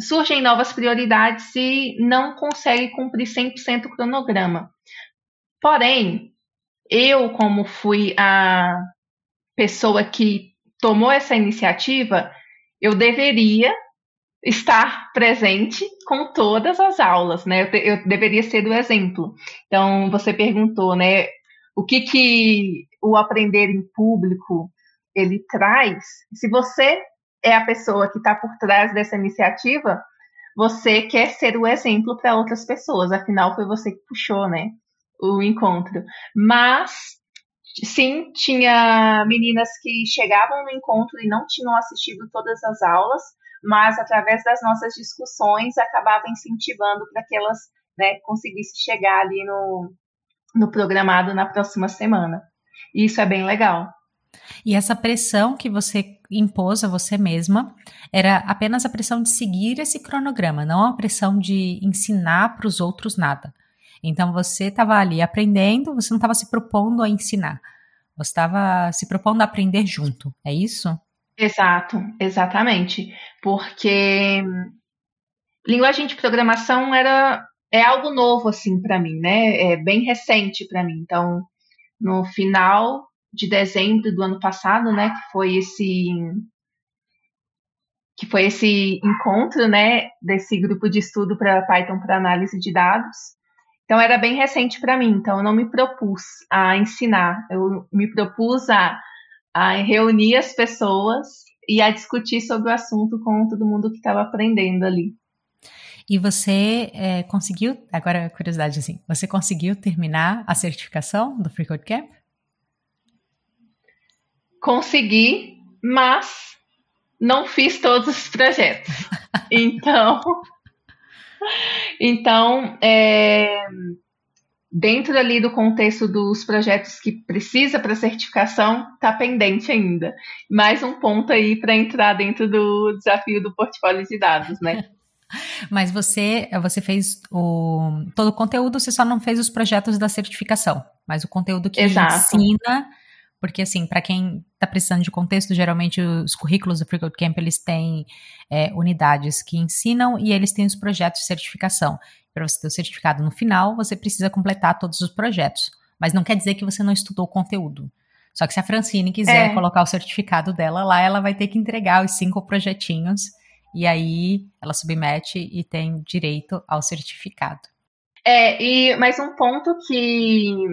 surgem novas prioridades e não consegue cumprir 100% o cronograma. Porém, eu como fui a pessoa que tomou essa iniciativa, eu deveria estar presente com todas as aulas, né? Eu, te, eu, deveria ser do exemplo. Então, você perguntou, né? O que que o aprender em público ele traz? Se você é a pessoa que está por trás dessa iniciativa, você quer ser o exemplo para outras pessoas. Afinal, foi você que puxou, né? O encontro. Mas sim, tinha meninas que chegavam no encontro e não tinham assistido todas as aulas, mas através das nossas discussões acabava incentivando para que elas né, conseguissem chegar ali no, no programado na próxima semana. E isso é bem legal. E essa pressão que você impôs a você mesma era apenas a pressão de seguir esse cronograma, não a pressão de ensinar para os outros nada. Então você estava ali aprendendo, você não estava se propondo a ensinar. Você estava se propondo a aprender junto, é isso? Exato, exatamente. Porque linguagem de programação era é algo novo assim para mim, né? É bem recente para mim. Então, no final de dezembro do ano passado, né, que foi esse que foi esse encontro, né, desse grupo de estudo para Python para análise de dados. Então era bem recente para mim, então eu não me propus a ensinar, eu me propus a, a reunir as pessoas e a discutir sobre o assunto com todo mundo que estava aprendendo ali. E você é, conseguiu, agora curiosidade assim, você conseguiu terminar a certificação do Free Code Camp? Consegui, mas não fiz todos os projetos. Então, então é, dentro ali do contexto dos projetos que precisa para certificação, está pendente ainda. Mais um ponto aí para entrar dentro do desafio do portfólio de dados, né? Mas você, você fez o todo o conteúdo, você só não fez os projetos da certificação, mas o conteúdo que Exato. ensina porque, assim, para quem está precisando de contexto, geralmente os currículos do Free Code Camp, eles têm é, unidades que ensinam e eles têm os projetos de certificação. Para você ter o certificado no final, você precisa completar todos os projetos. Mas não quer dizer que você não estudou o conteúdo. Só que se a Francine quiser é. colocar o certificado dela lá, ela vai ter que entregar os cinco projetinhos e aí ela submete e tem direito ao certificado. É, e mais um ponto que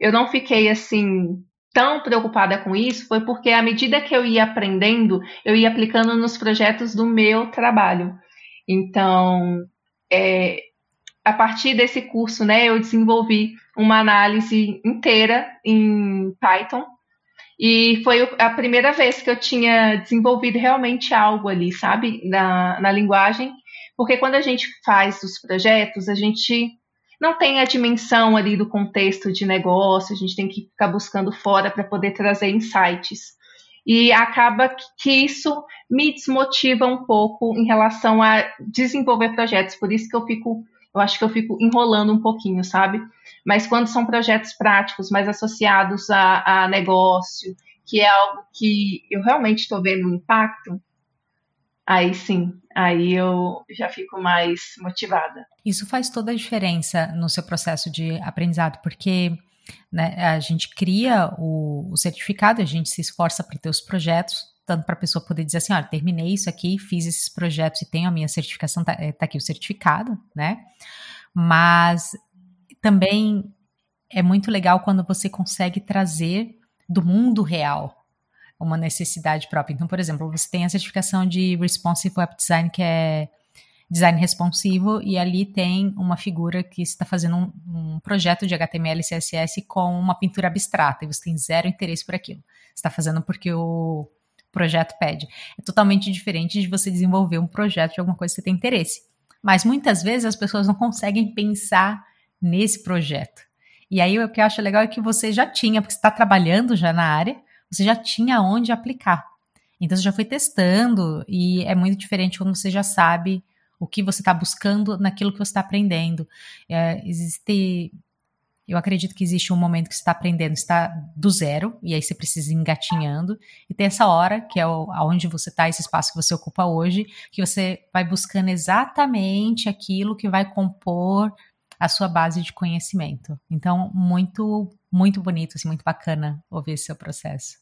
eu não fiquei assim tão preocupada com isso foi porque à medida que eu ia aprendendo, eu ia aplicando nos projetos do meu trabalho. Então, é, a partir desse curso, né, eu desenvolvi uma análise inteira em Python e foi a primeira vez que eu tinha desenvolvido realmente algo ali, sabe, na, na linguagem, porque quando a gente faz os projetos, a gente não tem a dimensão ali do contexto de negócio, a gente tem que ficar buscando fora para poder trazer insights. E acaba que isso me desmotiva um pouco em relação a desenvolver projetos, por isso que eu fico, eu acho que eu fico enrolando um pouquinho, sabe? Mas quando são projetos práticos, mais associados a, a negócio, que é algo que eu realmente estou vendo um impacto, aí sim, aí eu já fico mais motivada. Isso faz toda a diferença no seu processo de aprendizado, porque né, a gente cria o, o certificado, a gente se esforça para ter os projetos, tanto para a pessoa poder dizer assim, olha, terminei isso aqui, fiz esses projetos e tenho a minha certificação, tá, é, tá aqui o certificado, né? Mas também é muito legal quando você consegue trazer do mundo real uma necessidade própria. Então, por exemplo, você tem a certificação de Responsive Web Design, que é design responsivo, e ali tem uma figura que está fazendo um, um, projeto de HTML e CSS com uma pintura abstrata, e você tem zero interesse por aquilo. Você está fazendo porque o projeto pede. É totalmente diferente de você desenvolver um projeto de alguma coisa que você tem interesse. Mas muitas vezes as pessoas não conseguem pensar nesse projeto. E aí o que eu acho legal é que você já tinha, porque você está trabalhando já na área, você já tinha onde aplicar. Então você já foi testando e é muito diferente quando você já sabe o que você está buscando naquilo que você está aprendendo. É, existe, eu acredito que existe um momento que você está aprendendo, está do zero e aí você precisa ir engatinhando e tem essa hora que é aonde você está, esse espaço que você ocupa hoje, que você vai buscando exatamente aquilo que vai compor a sua base de conhecimento. Então, muito, muito bonito, assim, muito bacana ouvir esse seu processo.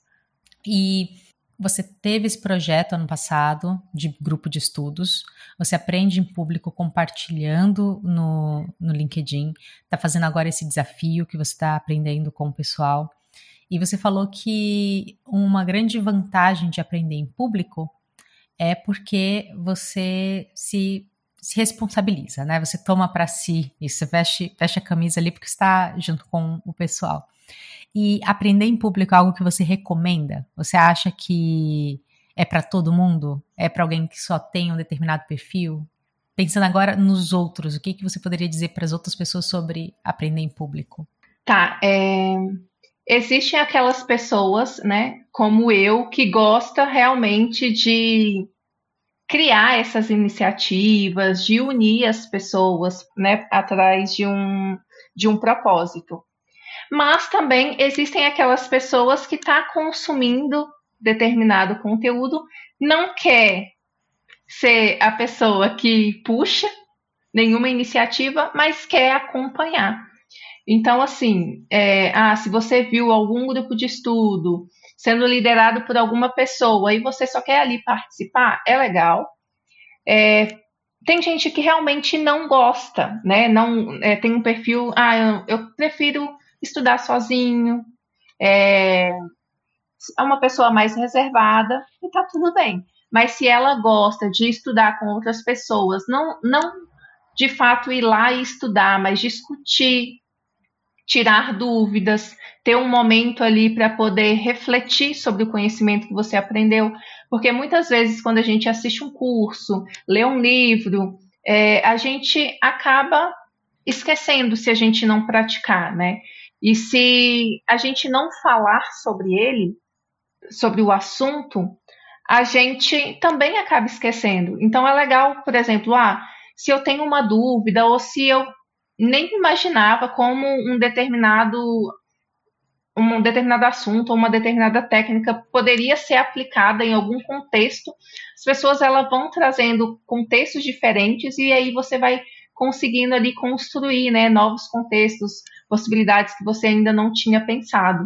E você teve esse projeto ano passado de grupo de estudos, você aprende em público compartilhando no, no LinkedIn, está fazendo agora esse desafio que você está aprendendo com o pessoal. E você falou que uma grande vantagem de aprender em público é porque você se, se responsabiliza, né? Você toma para si isso, você veste, veste a camisa ali porque está junto com o pessoal. E aprender em público é algo que você recomenda? Você acha que é para todo mundo? É para alguém que só tem um determinado perfil? Pensando agora nos outros, o que, que você poderia dizer para as outras pessoas sobre aprender em público? Tá, é... existem aquelas pessoas, né, como eu, que gosta realmente de criar essas iniciativas, de unir as pessoas, né, atrás de um, de um propósito mas também existem aquelas pessoas que estão tá consumindo determinado conteúdo, não quer ser a pessoa que puxa nenhuma iniciativa, mas quer acompanhar. Então, assim, é, ah, se você viu algum grupo de estudo sendo liderado por alguma pessoa e você só quer ali participar, é legal. É, tem gente que realmente não gosta, né? Não é, tem um perfil, ah, eu, eu prefiro estudar sozinho, é, é uma pessoa mais reservada e tá tudo bem. Mas se ela gosta de estudar com outras pessoas, não, não de fato ir lá e estudar, mas discutir, tirar dúvidas, ter um momento ali para poder refletir sobre o conhecimento que você aprendeu, porque muitas vezes quando a gente assiste um curso, lê um livro, é, a gente acaba esquecendo se a gente não praticar, né? E se a gente não falar sobre ele, sobre o assunto, a gente também acaba esquecendo. Então é legal, por exemplo, ah, se eu tenho uma dúvida ou se eu nem imaginava como um determinado um determinado assunto ou uma determinada técnica poderia ser aplicada em algum contexto, as pessoas elas vão trazendo contextos diferentes e aí você vai conseguindo ali construir né, novos contextos, possibilidades que você ainda não tinha pensado.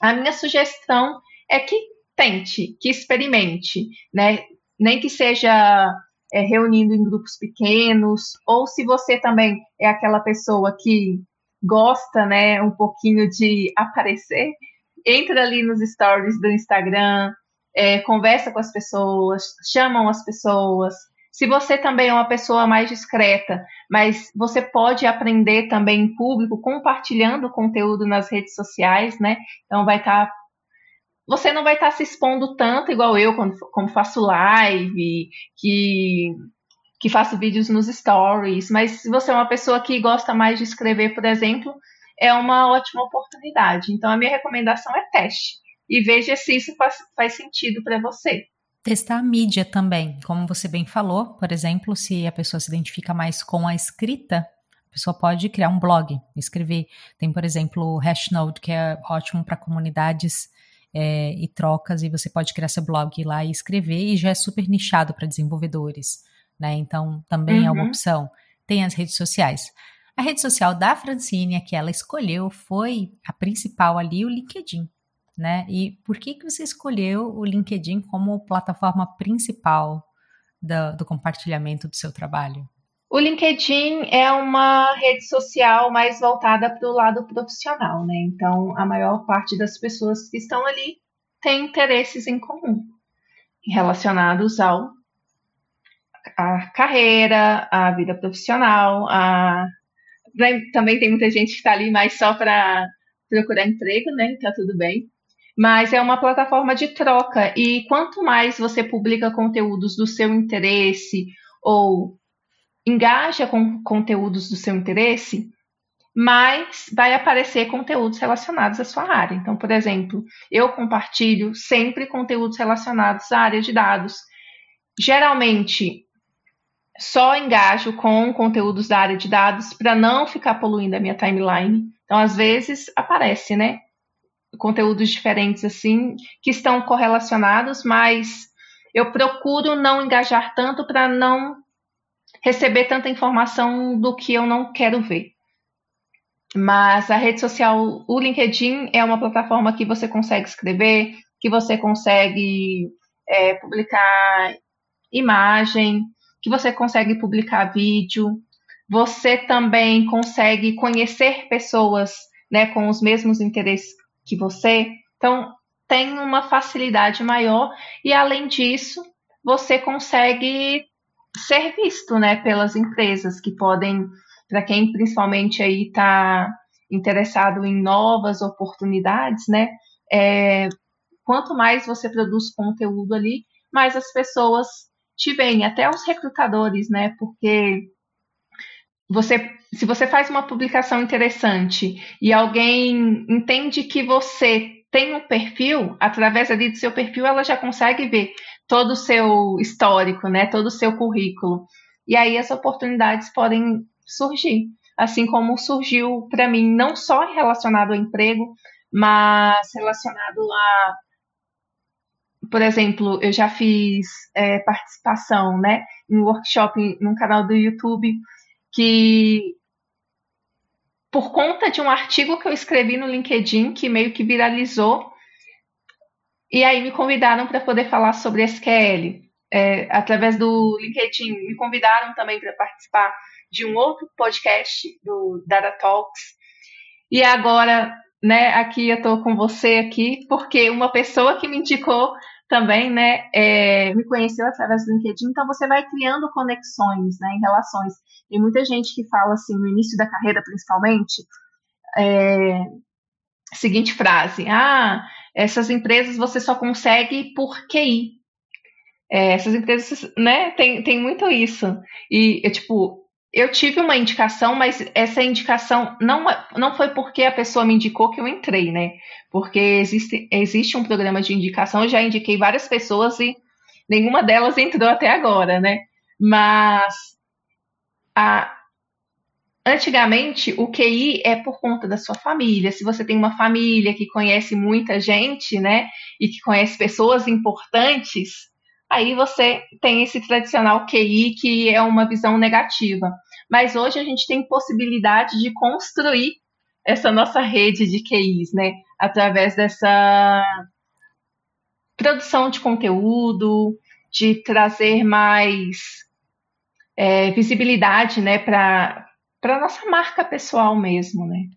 A minha sugestão é que tente, que experimente, né? Nem que seja é, reunindo em grupos pequenos, ou se você também é aquela pessoa que gosta, né, um pouquinho de aparecer, entra ali nos stories do Instagram, é, conversa com as pessoas, chamam as pessoas, se você também é uma pessoa mais discreta, mas você pode aprender também em público, compartilhando conteúdo nas redes sociais, né? Então vai estar. Tá, você não vai estar se expondo tanto igual eu quando como faço live, que que faço vídeos nos stories, mas se você é uma pessoa que gosta mais de escrever, por exemplo, é uma ótima oportunidade. Então, a minha recomendação é teste e veja se isso faz, faz sentido para você. Testar a mídia também, como você bem falou, por exemplo, se a pessoa se identifica mais com a escrita, a pessoa pode criar um blog, escrever. Tem, por exemplo, o Hashnode, que é ótimo para comunidades é, e trocas, e você pode criar seu blog lá e escrever, e já é super nichado para desenvolvedores, né? Então, também uhum. é uma uhum. opção. Tem as redes sociais. A rede social da Francine, a que ela escolheu, foi a principal ali, o LinkedIn. Né? E por que, que você escolheu o LinkedIn como plataforma principal do, do compartilhamento do seu trabalho? O LinkedIn é uma rede social mais voltada para o lado profissional, né? Então, a maior parte das pessoas que estão ali tem interesses em comum relacionados ao a carreira, a vida profissional, a também tem muita gente que está ali mais só para procurar emprego, né? Tá tudo bem. Mas é uma plataforma de troca e quanto mais você publica conteúdos do seu interesse ou engaja com conteúdos do seu interesse, mais vai aparecer conteúdos relacionados à sua área. Então, por exemplo, eu compartilho sempre conteúdos relacionados à área de dados. Geralmente, só engajo com conteúdos da área de dados para não ficar poluindo a minha timeline. Então, às vezes, aparece, né? Conteúdos diferentes, assim, que estão correlacionados, mas eu procuro não engajar tanto para não receber tanta informação do que eu não quero ver. Mas a rede social, o LinkedIn, é uma plataforma que você consegue escrever, que você consegue é, publicar imagem, que você consegue publicar vídeo, você também consegue conhecer pessoas né, com os mesmos interesses que você. Então, tem uma facilidade maior e, além disso, você consegue ser visto né, pelas empresas que podem, para quem principalmente aí está interessado em novas oportunidades, né? É, quanto mais você produz conteúdo ali, mais as pessoas te veem, até os recrutadores, né? Porque você, se você faz uma publicação interessante e alguém entende que você tem um perfil, através ali do seu perfil, ela já consegue ver todo o seu histórico, né? Todo o seu currículo. E aí as oportunidades podem surgir. Assim como surgiu para mim, não só relacionado ao emprego, mas relacionado a por exemplo, eu já fiz é, participação, né, em workshop num canal do YouTube que por conta de um artigo que eu escrevi no LinkedIn que meio que viralizou e aí me convidaram para poder falar sobre SQL é, através do LinkedIn. Me convidaram também para participar de um outro podcast do Data Talks. E agora, né, aqui eu estou com você aqui porque uma pessoa que me indicou também, né, é, me conheceu através do LinkedIn, então você vai criando conexões, né, em relações. Tem muita gente que fala assim, no início da carreira principalmente, é, seguinte frase, ah, essas empresas você só consegue por QI. É, essas empresas, né, tem, tem muito isso. E, eu, tipo, eu tive uma indicação, mas essa indicação não, não foi porque a pessoa me indicou que eu entrei, né? Porque existe, existe um programa de indicação, eu já indiquei várias pessoas e nenhuma delas entrou até agora, né? Mas a, antigamente o QI é por conta da sua família. Se você tem uma família que conhece muita gente, né? E que conhece pessoas importantes, aí você tem esse tradicional QI que é uma visão negativa. Mas hoje a gente tem possibilidade de construir essa nossa rede de QIs, né? Através dessa produção de conteúdo, de trazer mais é, visibilidade, né, para a nossa marca pessoal mesmo, né?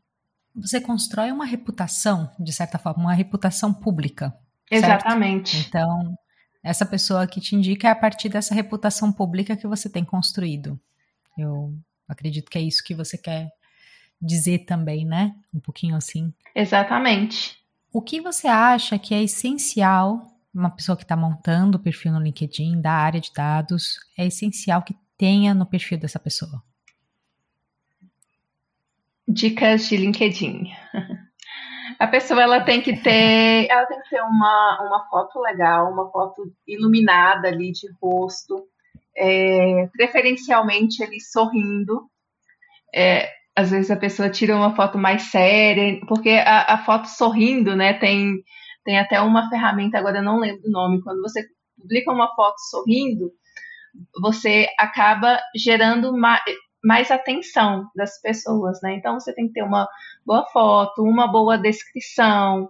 Você constrói uma reputação, de certa forma, uma reputação pública. Exatamente. Certo? Então, essa pessoa que te indica é a partir dessa reputação pública que você tem construído. Eu acredito que é isso que você quer dizer também, né? Um pouquinho assim. Exatamente. O que você acha que é essencial uma pessoa que está montando o perfil no LinkedIn da área de dados, é essencial que tenha no perfil dessa pessoa? Dicas de LinkedIn. A pessoa ela tem que ter, ela tem que ter uma, uma foto legal, uma foto iluminada ali de rosto, é, preferencialmente ali sorrindo. É, às vezes a pessoa tira uma foto mais séria, porque a, a, foto sorrindo, né, tem, tem até uma ferramenta, agora eu não lembro o nome, quando você publica uma foto sorrindo, você acaba gerando mais, mais atenção das pessoas, né? Então você tem que ter uma boa foto, uma boa descrição,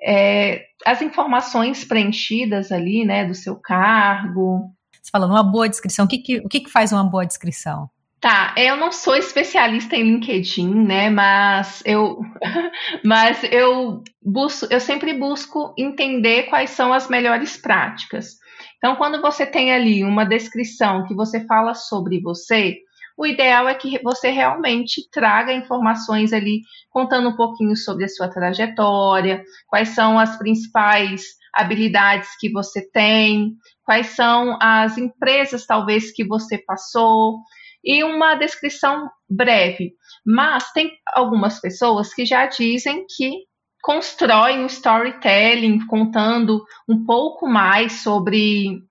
é, as informações preenchidas ali, né, do seu cargo. Você falou uma boa descrição. O que, que, o que, que faz uma boa descrição? Tá, eu não sou especialista em LinkedIn, né? Mas eu, mas eu busco, eu sempre busco entender quais são as melhores práticas. Então, quando você tem ali uma descrição que você fala sobre você, o ideal é que você realmente traga informações ali, contando um pouquinho sobre a sua trajetória, quais são as principais habilidades que você tem, quais são as empresas talvez que você passou e uma descrição breve. Mas tem algumas pessoas que já dizem que constroem um storytelling contando um pouco mais sobre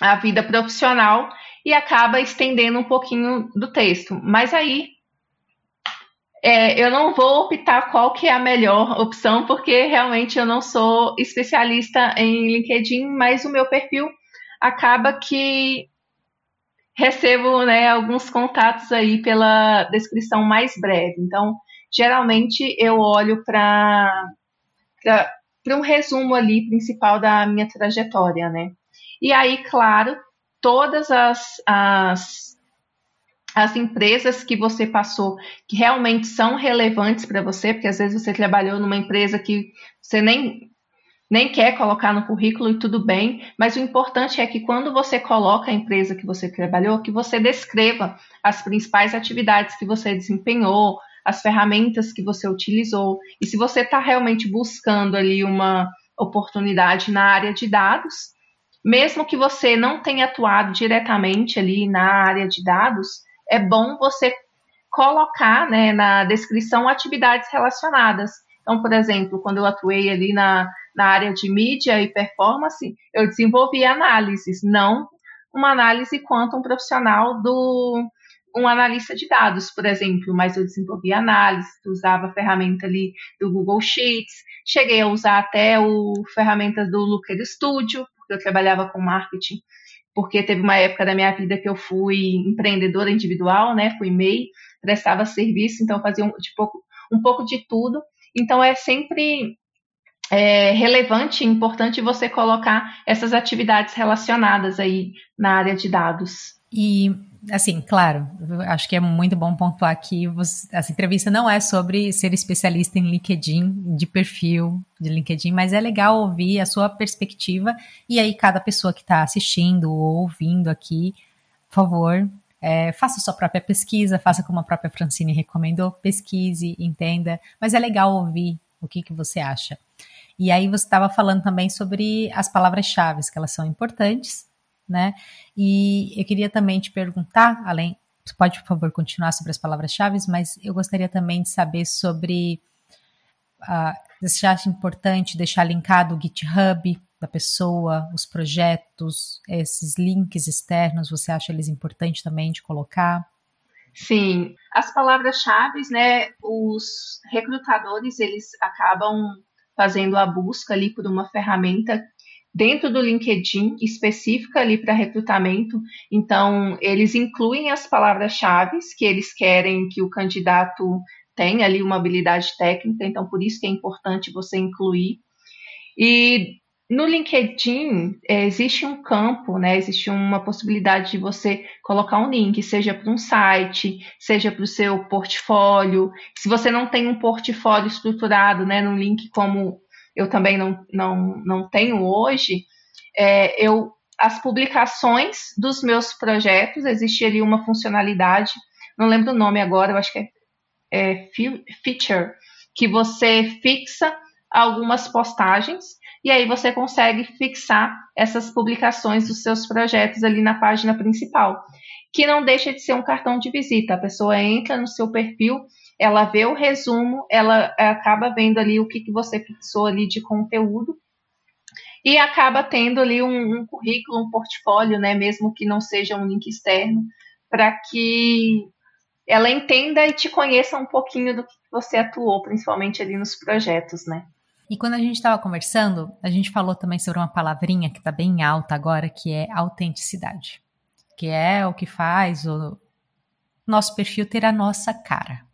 a vida profissional e acaba estendendo um pouquinho do texto. Mas aí é, eu não vou optar qual que é a melhor opção, porque realmente eu não sou especialista em LinkedIn, mas o meu perfil acaba que recebo né, alguns contatos aí pela descrição mais breve. Então, geralmente eu olho para um resumo ali principal da minha trajetória, né? E aí, claro, todas as, as, as empresas que você passou que realmente são relevantes para você, porque às vezes você trabalhou numa empresa que você nem, nem quer colocar no currículo e tudo bem, mas o importante é que quando você coloca a empresa que você trabalhou, que você descreva as principais atividades que você desempenhou, as ferramentas que você utilizou. E se você está realmente buscando ali uma oportunidade na área de dados, mesmo que você não tenha atuado diretamente ali na área de dados, é bom você colocar né, na descrição atividades relacionadas. Então, por exemplo, quando eu atuei ali na, na área de mídia e performance, eu desenvolvi análises, não uma análise quanto um profissional do um analista de dados, por exemplo, mas eu desenvolvi análise, usava a ferramenta ali do Google Sheets, cheguei a usar até o ferramentas do Looker Studio, eu trabalhava com marketing, porque teve uma época da minha vida que eu fui empreendedora individual, né? Fui MEI, prestava serviço, então fazia um, pouco, um pouco de tudo. Então é sempre é, relevante e importante você colocar essas atividades relacionadas aí na área de dados. E assim, claro, acho que é muito bom pontuar que você, essa entrevista não é sobre ser especialista em LinkedIn, de perfil de LinkedIn, mas é legal ouvir a sua perspectiva. E aí cada pessoa que está assistindo ou ouvindo aqui, por favor, é, faça sua própria pesquisa, faça como a própria Francine recomendou, pesquise, entenda, mas é legal ouvir o que, que você acha. E aí você estava falando também sobre as palavras-chave, que elas são importantes, né? E eu queria também te perguntar, além, você pode, por favor, continuar sobre as palavras-chave, mas eu gostaria também de saber sobre. Uh, você acha importante deixar linkado o GitHub da pessoa, os projetos, esses links externos, você acha eles importantes também de colocar? Sim, as palavras-chave, né, os recrutadores, eles acabam fazendo a busca ali por uma ferramenta dentro do LinkedIn específica ali para recrutamento. Então, eles incluem as palavras-chave que eles querem que o candidato tenha ali uma habilidade técnica, então por isso que é importante você incluir. E no LinkedIn é, existe um campo, né? Existe uma possibilidade de você colocar um link, seja para um site, seja para o seu portfólio. Se você não tem um portfólio estruturado, né, num link como eu também não, não, não tenho hoje, é, eu as publicações dos meus projetos, existe ali uma funcionalidade, não lembro o nome agora, eu acho que é, é feature, que você fixa algumas postagens e aí você consegue fixar essas publicações dos seus projetos ali na página principal, que não deixa de ser um cartão de visita. A pessoa entra no seu perfil, ela vê o resumo, ela acaba vendo ali o que, que você fixou ali de conteúdo e acaba tendo ali um, um currículo, um portfólio, né, mesmo que não seja um link externo, para que ela entenda e te conheça um pouquinho do que você atuou, principalmente ali nos projetos, né? E quando a gente estava conversando, a gente falou também sobre uma palavrinha que está bem alta agora, que é autenticidade, que é o que faz o nosso perfil ter a nossa cara.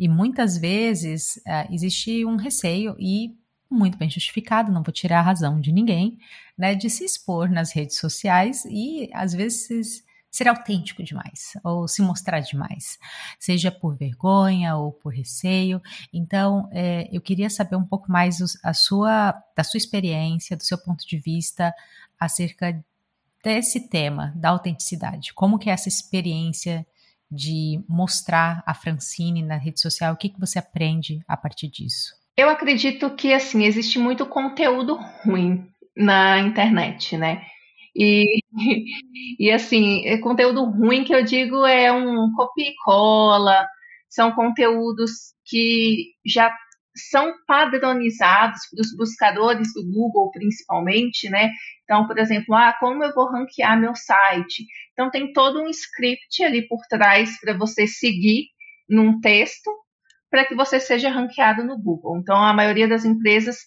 E muitas vezes é, existe um receio e muito bem justificado, não vou tirar a razão de ninguém, né, de se expor nas redes sociais e às vezes ser autêntico demais ou se mostrar demais, seja por vergonha ou por receio. Então, é, eu queria saber um pouco mais a sua, da sua experiência, do seu ponto de vista acerca desse tema da autenticidade. Como que é essa experiência de mostrar a Francine na rede social? O que, que você aprende a partir disso? Eu acredito que assim existe muito conteúdo ruim na internet, né? E, e assim, é conteúdo ruim que eu digo é um copia e cola, são conteúdos que já são padronizados para os buscadores do Google, principalmente, né? Então, por exemplo, ah, como eu vou ranquear meu site? Então, tem todo um script ali por trás para você seguir num texto para que você seja ranqueado no Google. Então, a maioria das empresas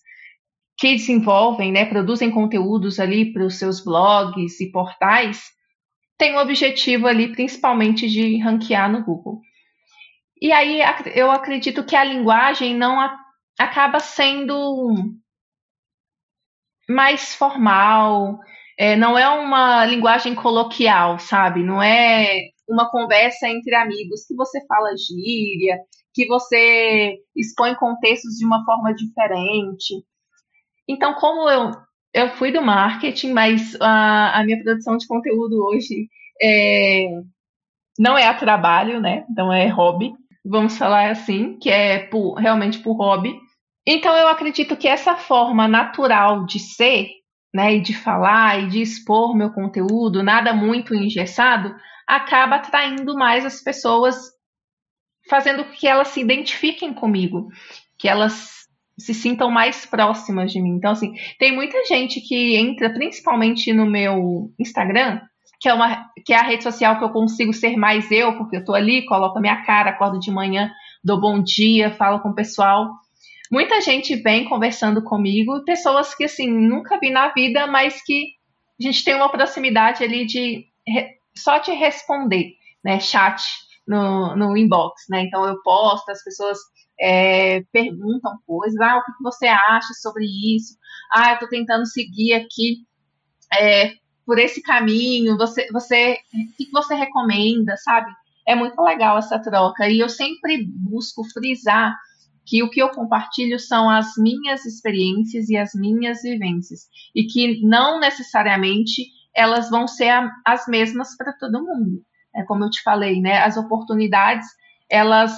que desenvolvem, né, produzem conteúdos ali para os seus blogs e portais, tem o objetivo ali principalmente de ranquear no Google. E aí eu acredito que a linguagem não a, acaba sendo mais formal, é, não é uma linguagem coloquial, sabe? Não é uma conversa entre amigos que você fala gíria, que você expõe contextos de uma forma diferente. Então, como eu, eu fui do marketing, mas a, a minha produção de conteúdo hoje é, não é a trabalho, né? Então é hobby, vamos falar assim, que é por, realmente por hobby. Então eu acredito que essa forma natural de ser, né, e de falar e de expor meu conteúdo, nada muito engessado, acaba atraindo mais as pessoas, fazendo com que elas se identifiquem comigo, que elas se sintam mais próximas de mim. Então, assim, tem muita gente que entra, principalmente no meu Instagram, que é, uma, que é a rede social que eu consigo ser mais eu, porque eu tô ali, coloco a minha cara, acordo de manhã, dou bom dia, falo com o pessoal. Muita gente vem conversando comigo, pessoas que, assim, nunca vi na vida, mas que a gente tem uma proximidade ali de só de responder, né, chat no, no inbox, né, então eu posto, as pessoas é, perguntam coisas, ah, o que você acha sobre isso? Ah, eu estou tentando seguir aqui é, por esse caminho, você, você, o que você recomenda, sabe? É muito legal essa troca e eu sempre busco frisar que o que eu compartilho são as minhas experiências e as minhas vivências e que não necessariamente elas vão ser a, as mesmas para todo mundo. É como eu te falei, né? As oportunidades elas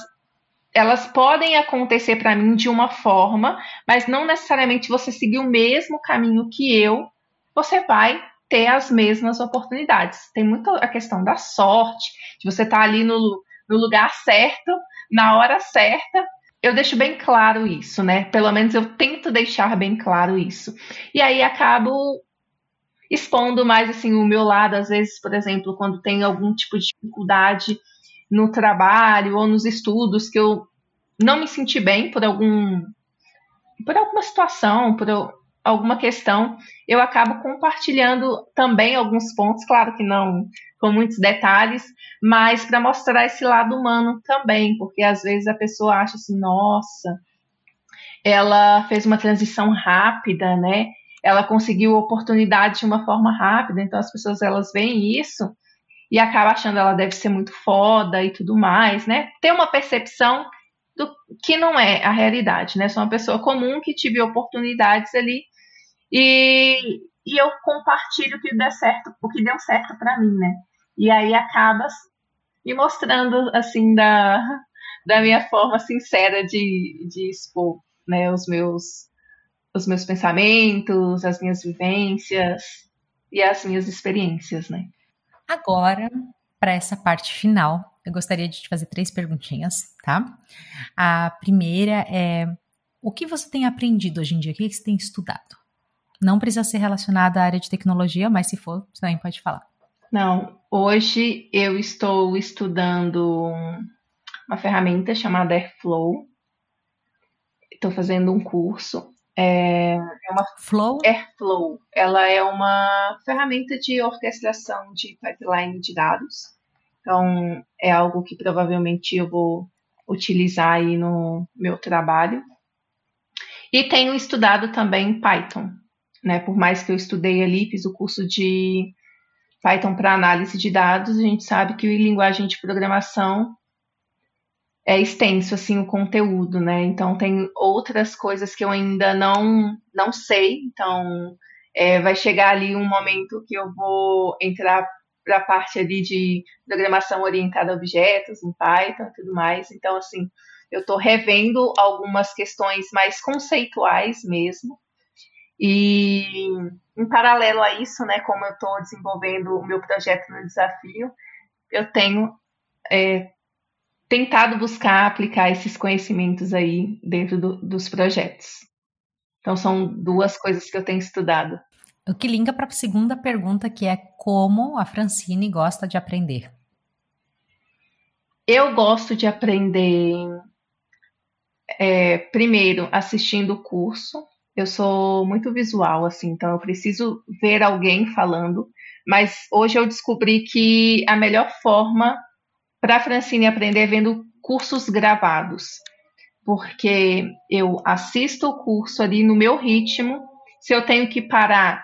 elas podem acontecer para mim de uma forma, mas não necessariamente você seguir o mesmo caminho que eu, você vai ter as mesmas oportunidades. Tem muito a questão da sorte, de você estar tá ali no, no lugar certo, na hora certa. Eu deixo bem claro isso, né? Pelo menos eu tento deixar bem claro isso. E aí acabo expondo mais assim o meu lado, às vezes, por exemplo, quando tem algum tipo de dificuldade no trabalho ou nos estudos que eu não me senti bem por algum por alguma situação, por alguma questão, eu acabo compartilhando também alguns pontos, claro que não com muitos detalhes, mas para mostrar esse lado humano também, porque às vezes a pessoa acha assim, nossa, ela fez uma transição rápida, né? Ela conseguiu oportunidade de uma forma rápida, então as pessoas elas veem isso e acaba achando ela deve ser muito foda e tudo mais, né? Tem uma percepção do que não é a realidade, né? Sou uma pessoa comum que tive oportunidades ali e, e eu compartilho o que deu certo, o que deu certo para mim, né? E aí acaba me mostrando assim da, da minha forma sincera de, de expor né, os meus os meus pensamentos, as minhas vivências e as minhas experiências, né? Agora, para essa parte final, eu gostaria de te fazer três perguntinhas, tá? A primeira é: o que você tem aprendido hoje em dia? O que você tem estudado? Não precisa ser relacionado à área de tecnologia, mas se for, também pode falar. Não, hoje eu estou estudando uma ferramenta chamada Airflow. Estou fazendo um curso. É, é uma Flow? Airflow. Ela é uma ferramenta de orquestração de pipeline de dados. Então, é algo que provavelmente eu vou utilizar aí no meu trabalho. E tenho estudado também Python, né? Por mais que eu estudei ali, fiz o curso de Python para análise de dados, a gente sabe que linguagem de programação é extenso assim o conteúdo, né? Então tem outras coisas que eu ainda não não sei. Então é, vai chegar ali um momento que eu vou entrar para a parte ali de programação orientada a objetos em Python, tudo mais. Então assim eu estou revendo algumas questões mais conceituais mesmo. E em paralelo a isso, né, como eu estou desenvolvendo o meu projeto no desafio, eu tenho é, tentado buscar aplicar esses conhecimentos aí dentro do, dos projetos. Então são duas coisas que eu tenho estudado. O que linka para a segunda pergunta, que é como a Francine gosta de aprender. Eu gosto de aprender é, primeiro assistindo o curso. Eu sou muito visual, assim, então eu preciso ver alguém falando. Mas hoje eu descobri que a melhor forma para a Francine aprender é vendo cursos gravados, porque eu assisto o curso ali no meu ritmo. Se eu tenho que parar,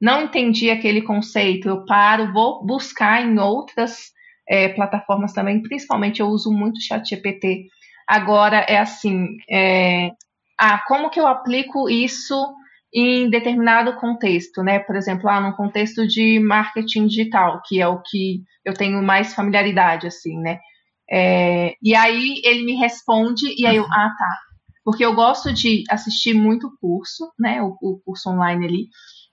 não entendi aquele conceito, eu paro, vou buscar em outras é, plataformas também. Principalmente eu uso muito o ChatGPT. Agora é assim, é, ah, como que eu aplico isso em determinado contexto, né? Por exemplo, ah, no contexto de marketing digital, que é o que eu tenho mais familiaridade, assim, né? É, e aí ele me responde e aí eu, uhum. ah, tá. Porque eu gosto de assistir muito curso, né? O, o curso online ali.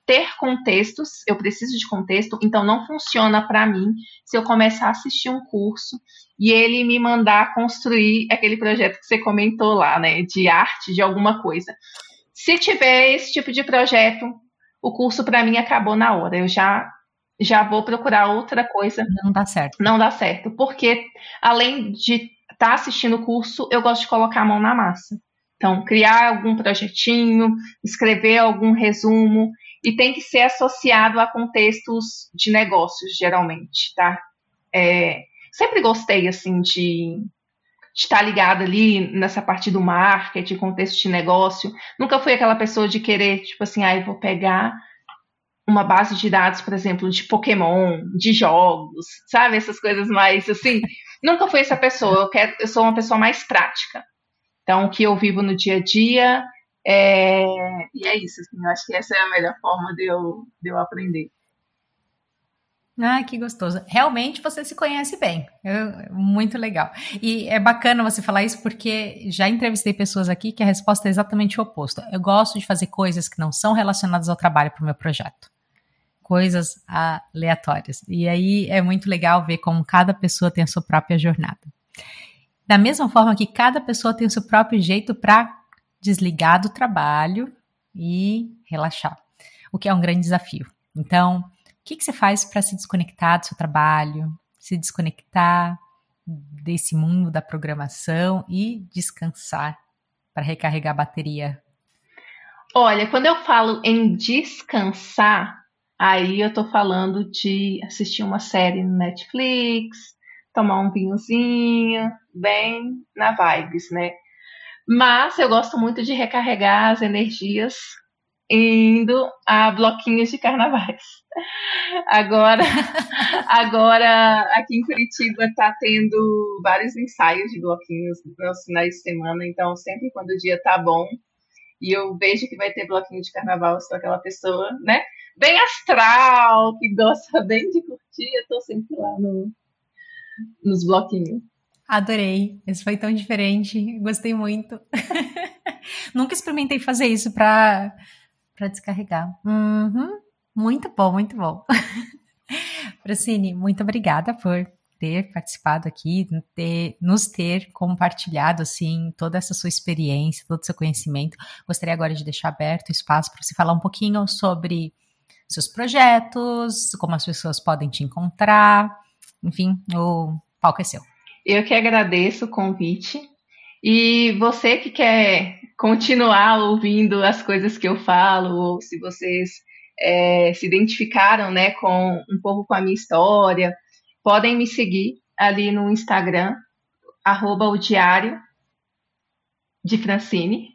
Ter contextos, eu preciso de contexto, então não funciona para mim se eu começar a assistir um curso e ele me mandar construir aquele projeto que você comentou lá, né? De arte, de alguma coisa. Se tiver esse tipo de projeto, o curso para mim acabou na hora. Eu já já vou procurar outra coisa. Não dá certo. Não dá certo, porque além de estar tá assistindo o curso, eu gosto de colocar a mão na massa. Então, criar algum projetinho, escrever algum resumo e tem que ser associado a contextos de negócios, geralmente, tá? É, sempre gostei assim de estar ligada ali nessa parte do marketing, contexto de negócio. Nunca fui aquela pessoa de querer, tipo assim, ah, eu vou pegar uma base de dados, por exemplo, de Pokémon, de jogos, sabe? Essas coisas mais assim. Nunca fui essa pessoa. Eu, quero, eu sou uma pessoa mais prática. Então, o que eu vivo no dia a dia. É... E é isso. Assim, eu acho que essa é a melhor forma de eu, de eu aprender. Ah, que gostoso. Realmente você se conhece bem. Eu, muito legal. E é bacana você falar isso porque já entrevistei pessoas aqui que a resposta é exatamente o oposto. Eu gosto de fazer coisas que não são relacionadas ao trabalho para o meu projeto. Coisas aleatórias. E aí é muito legal ver como cada pessoa tem a sua própria jornada. Da mesma forma que cada pessoa tem o seu próprio jeito para desligar do trabalho e relaxar, o que é um grande desafio. Então, que, que você faz para se desconectar do seu trabalho, se desconectar desse mundo da programação e descansar para recarregar a bateria? Olha, quando eu falo em descansar, aí eu tô falando de assistir uma série no Netflix, tomar um vinhozinho, bem na vibes, né? Mas eu gosto muito de recarregar as energias indo a bloquinhos de carnavais. Agora, agora aqui em Curitiba está tendo vários ensaios de bloquinhos nos finais de semana, então sempre quando o dia tá bom e eu vejo que vai ter bloquinho de carnaval, eu sou aquela pessoa, né? Bem astral, que gosta bem de curtir, eu tô sempre lá no, nos bloquinhos. Adorei. Esse foi tão diferente. Gostei muito. Nunca experimentei fazer isso para para descarregar. Uhum. Muito bom, muito bom. Francine, muito obrigada por ter participado aqui, ter, nos ter compartilhado assim toda essa sua experiência, todo o seu conhecimento. Gostaria agora de deixar aberto o espaço para você falar um pouquinho sobre seus projetos, como as pessoas podem te encontrar, enfim, o palco é seu. Eu que agradeço o convite. E você que quer continuar ouvindo as coisas que eu falo, ou se vocês é, se identificaram né, com um pouco com a minha história, podem me seguir ali no Instagram, arroba o Diário de Francine,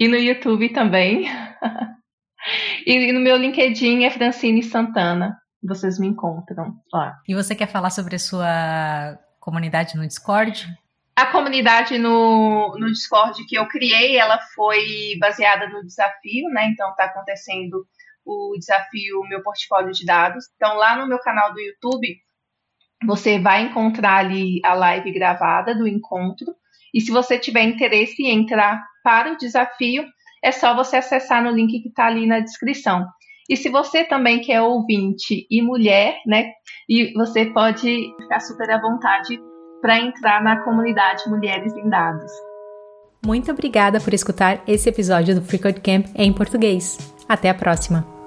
e no YouTube também. e no meu LinkedIn é Francine Santana. Vocês me encontram lá. E você quer falar sobre a sua comunidade no Discord? A comunidade no, no Discord que eu criei, ela foi baseada no desafio, né? Então está acontecendo o desafio Meu Portfólio de Dados. Então lá no meu canal do YouTube, você vai encontrar ali a live gravada do encontro. E se você tiver interesse em entrar para o desafio, é só você acessar no link que está ali na descrição. E se você também quer ouvinte e mulher, né? E você pode ficar super à vontade para entrar na comunidade Mulheres em Dados. Muito obrigada por escutar esse episódio do Free Camp em português. Até a próxima!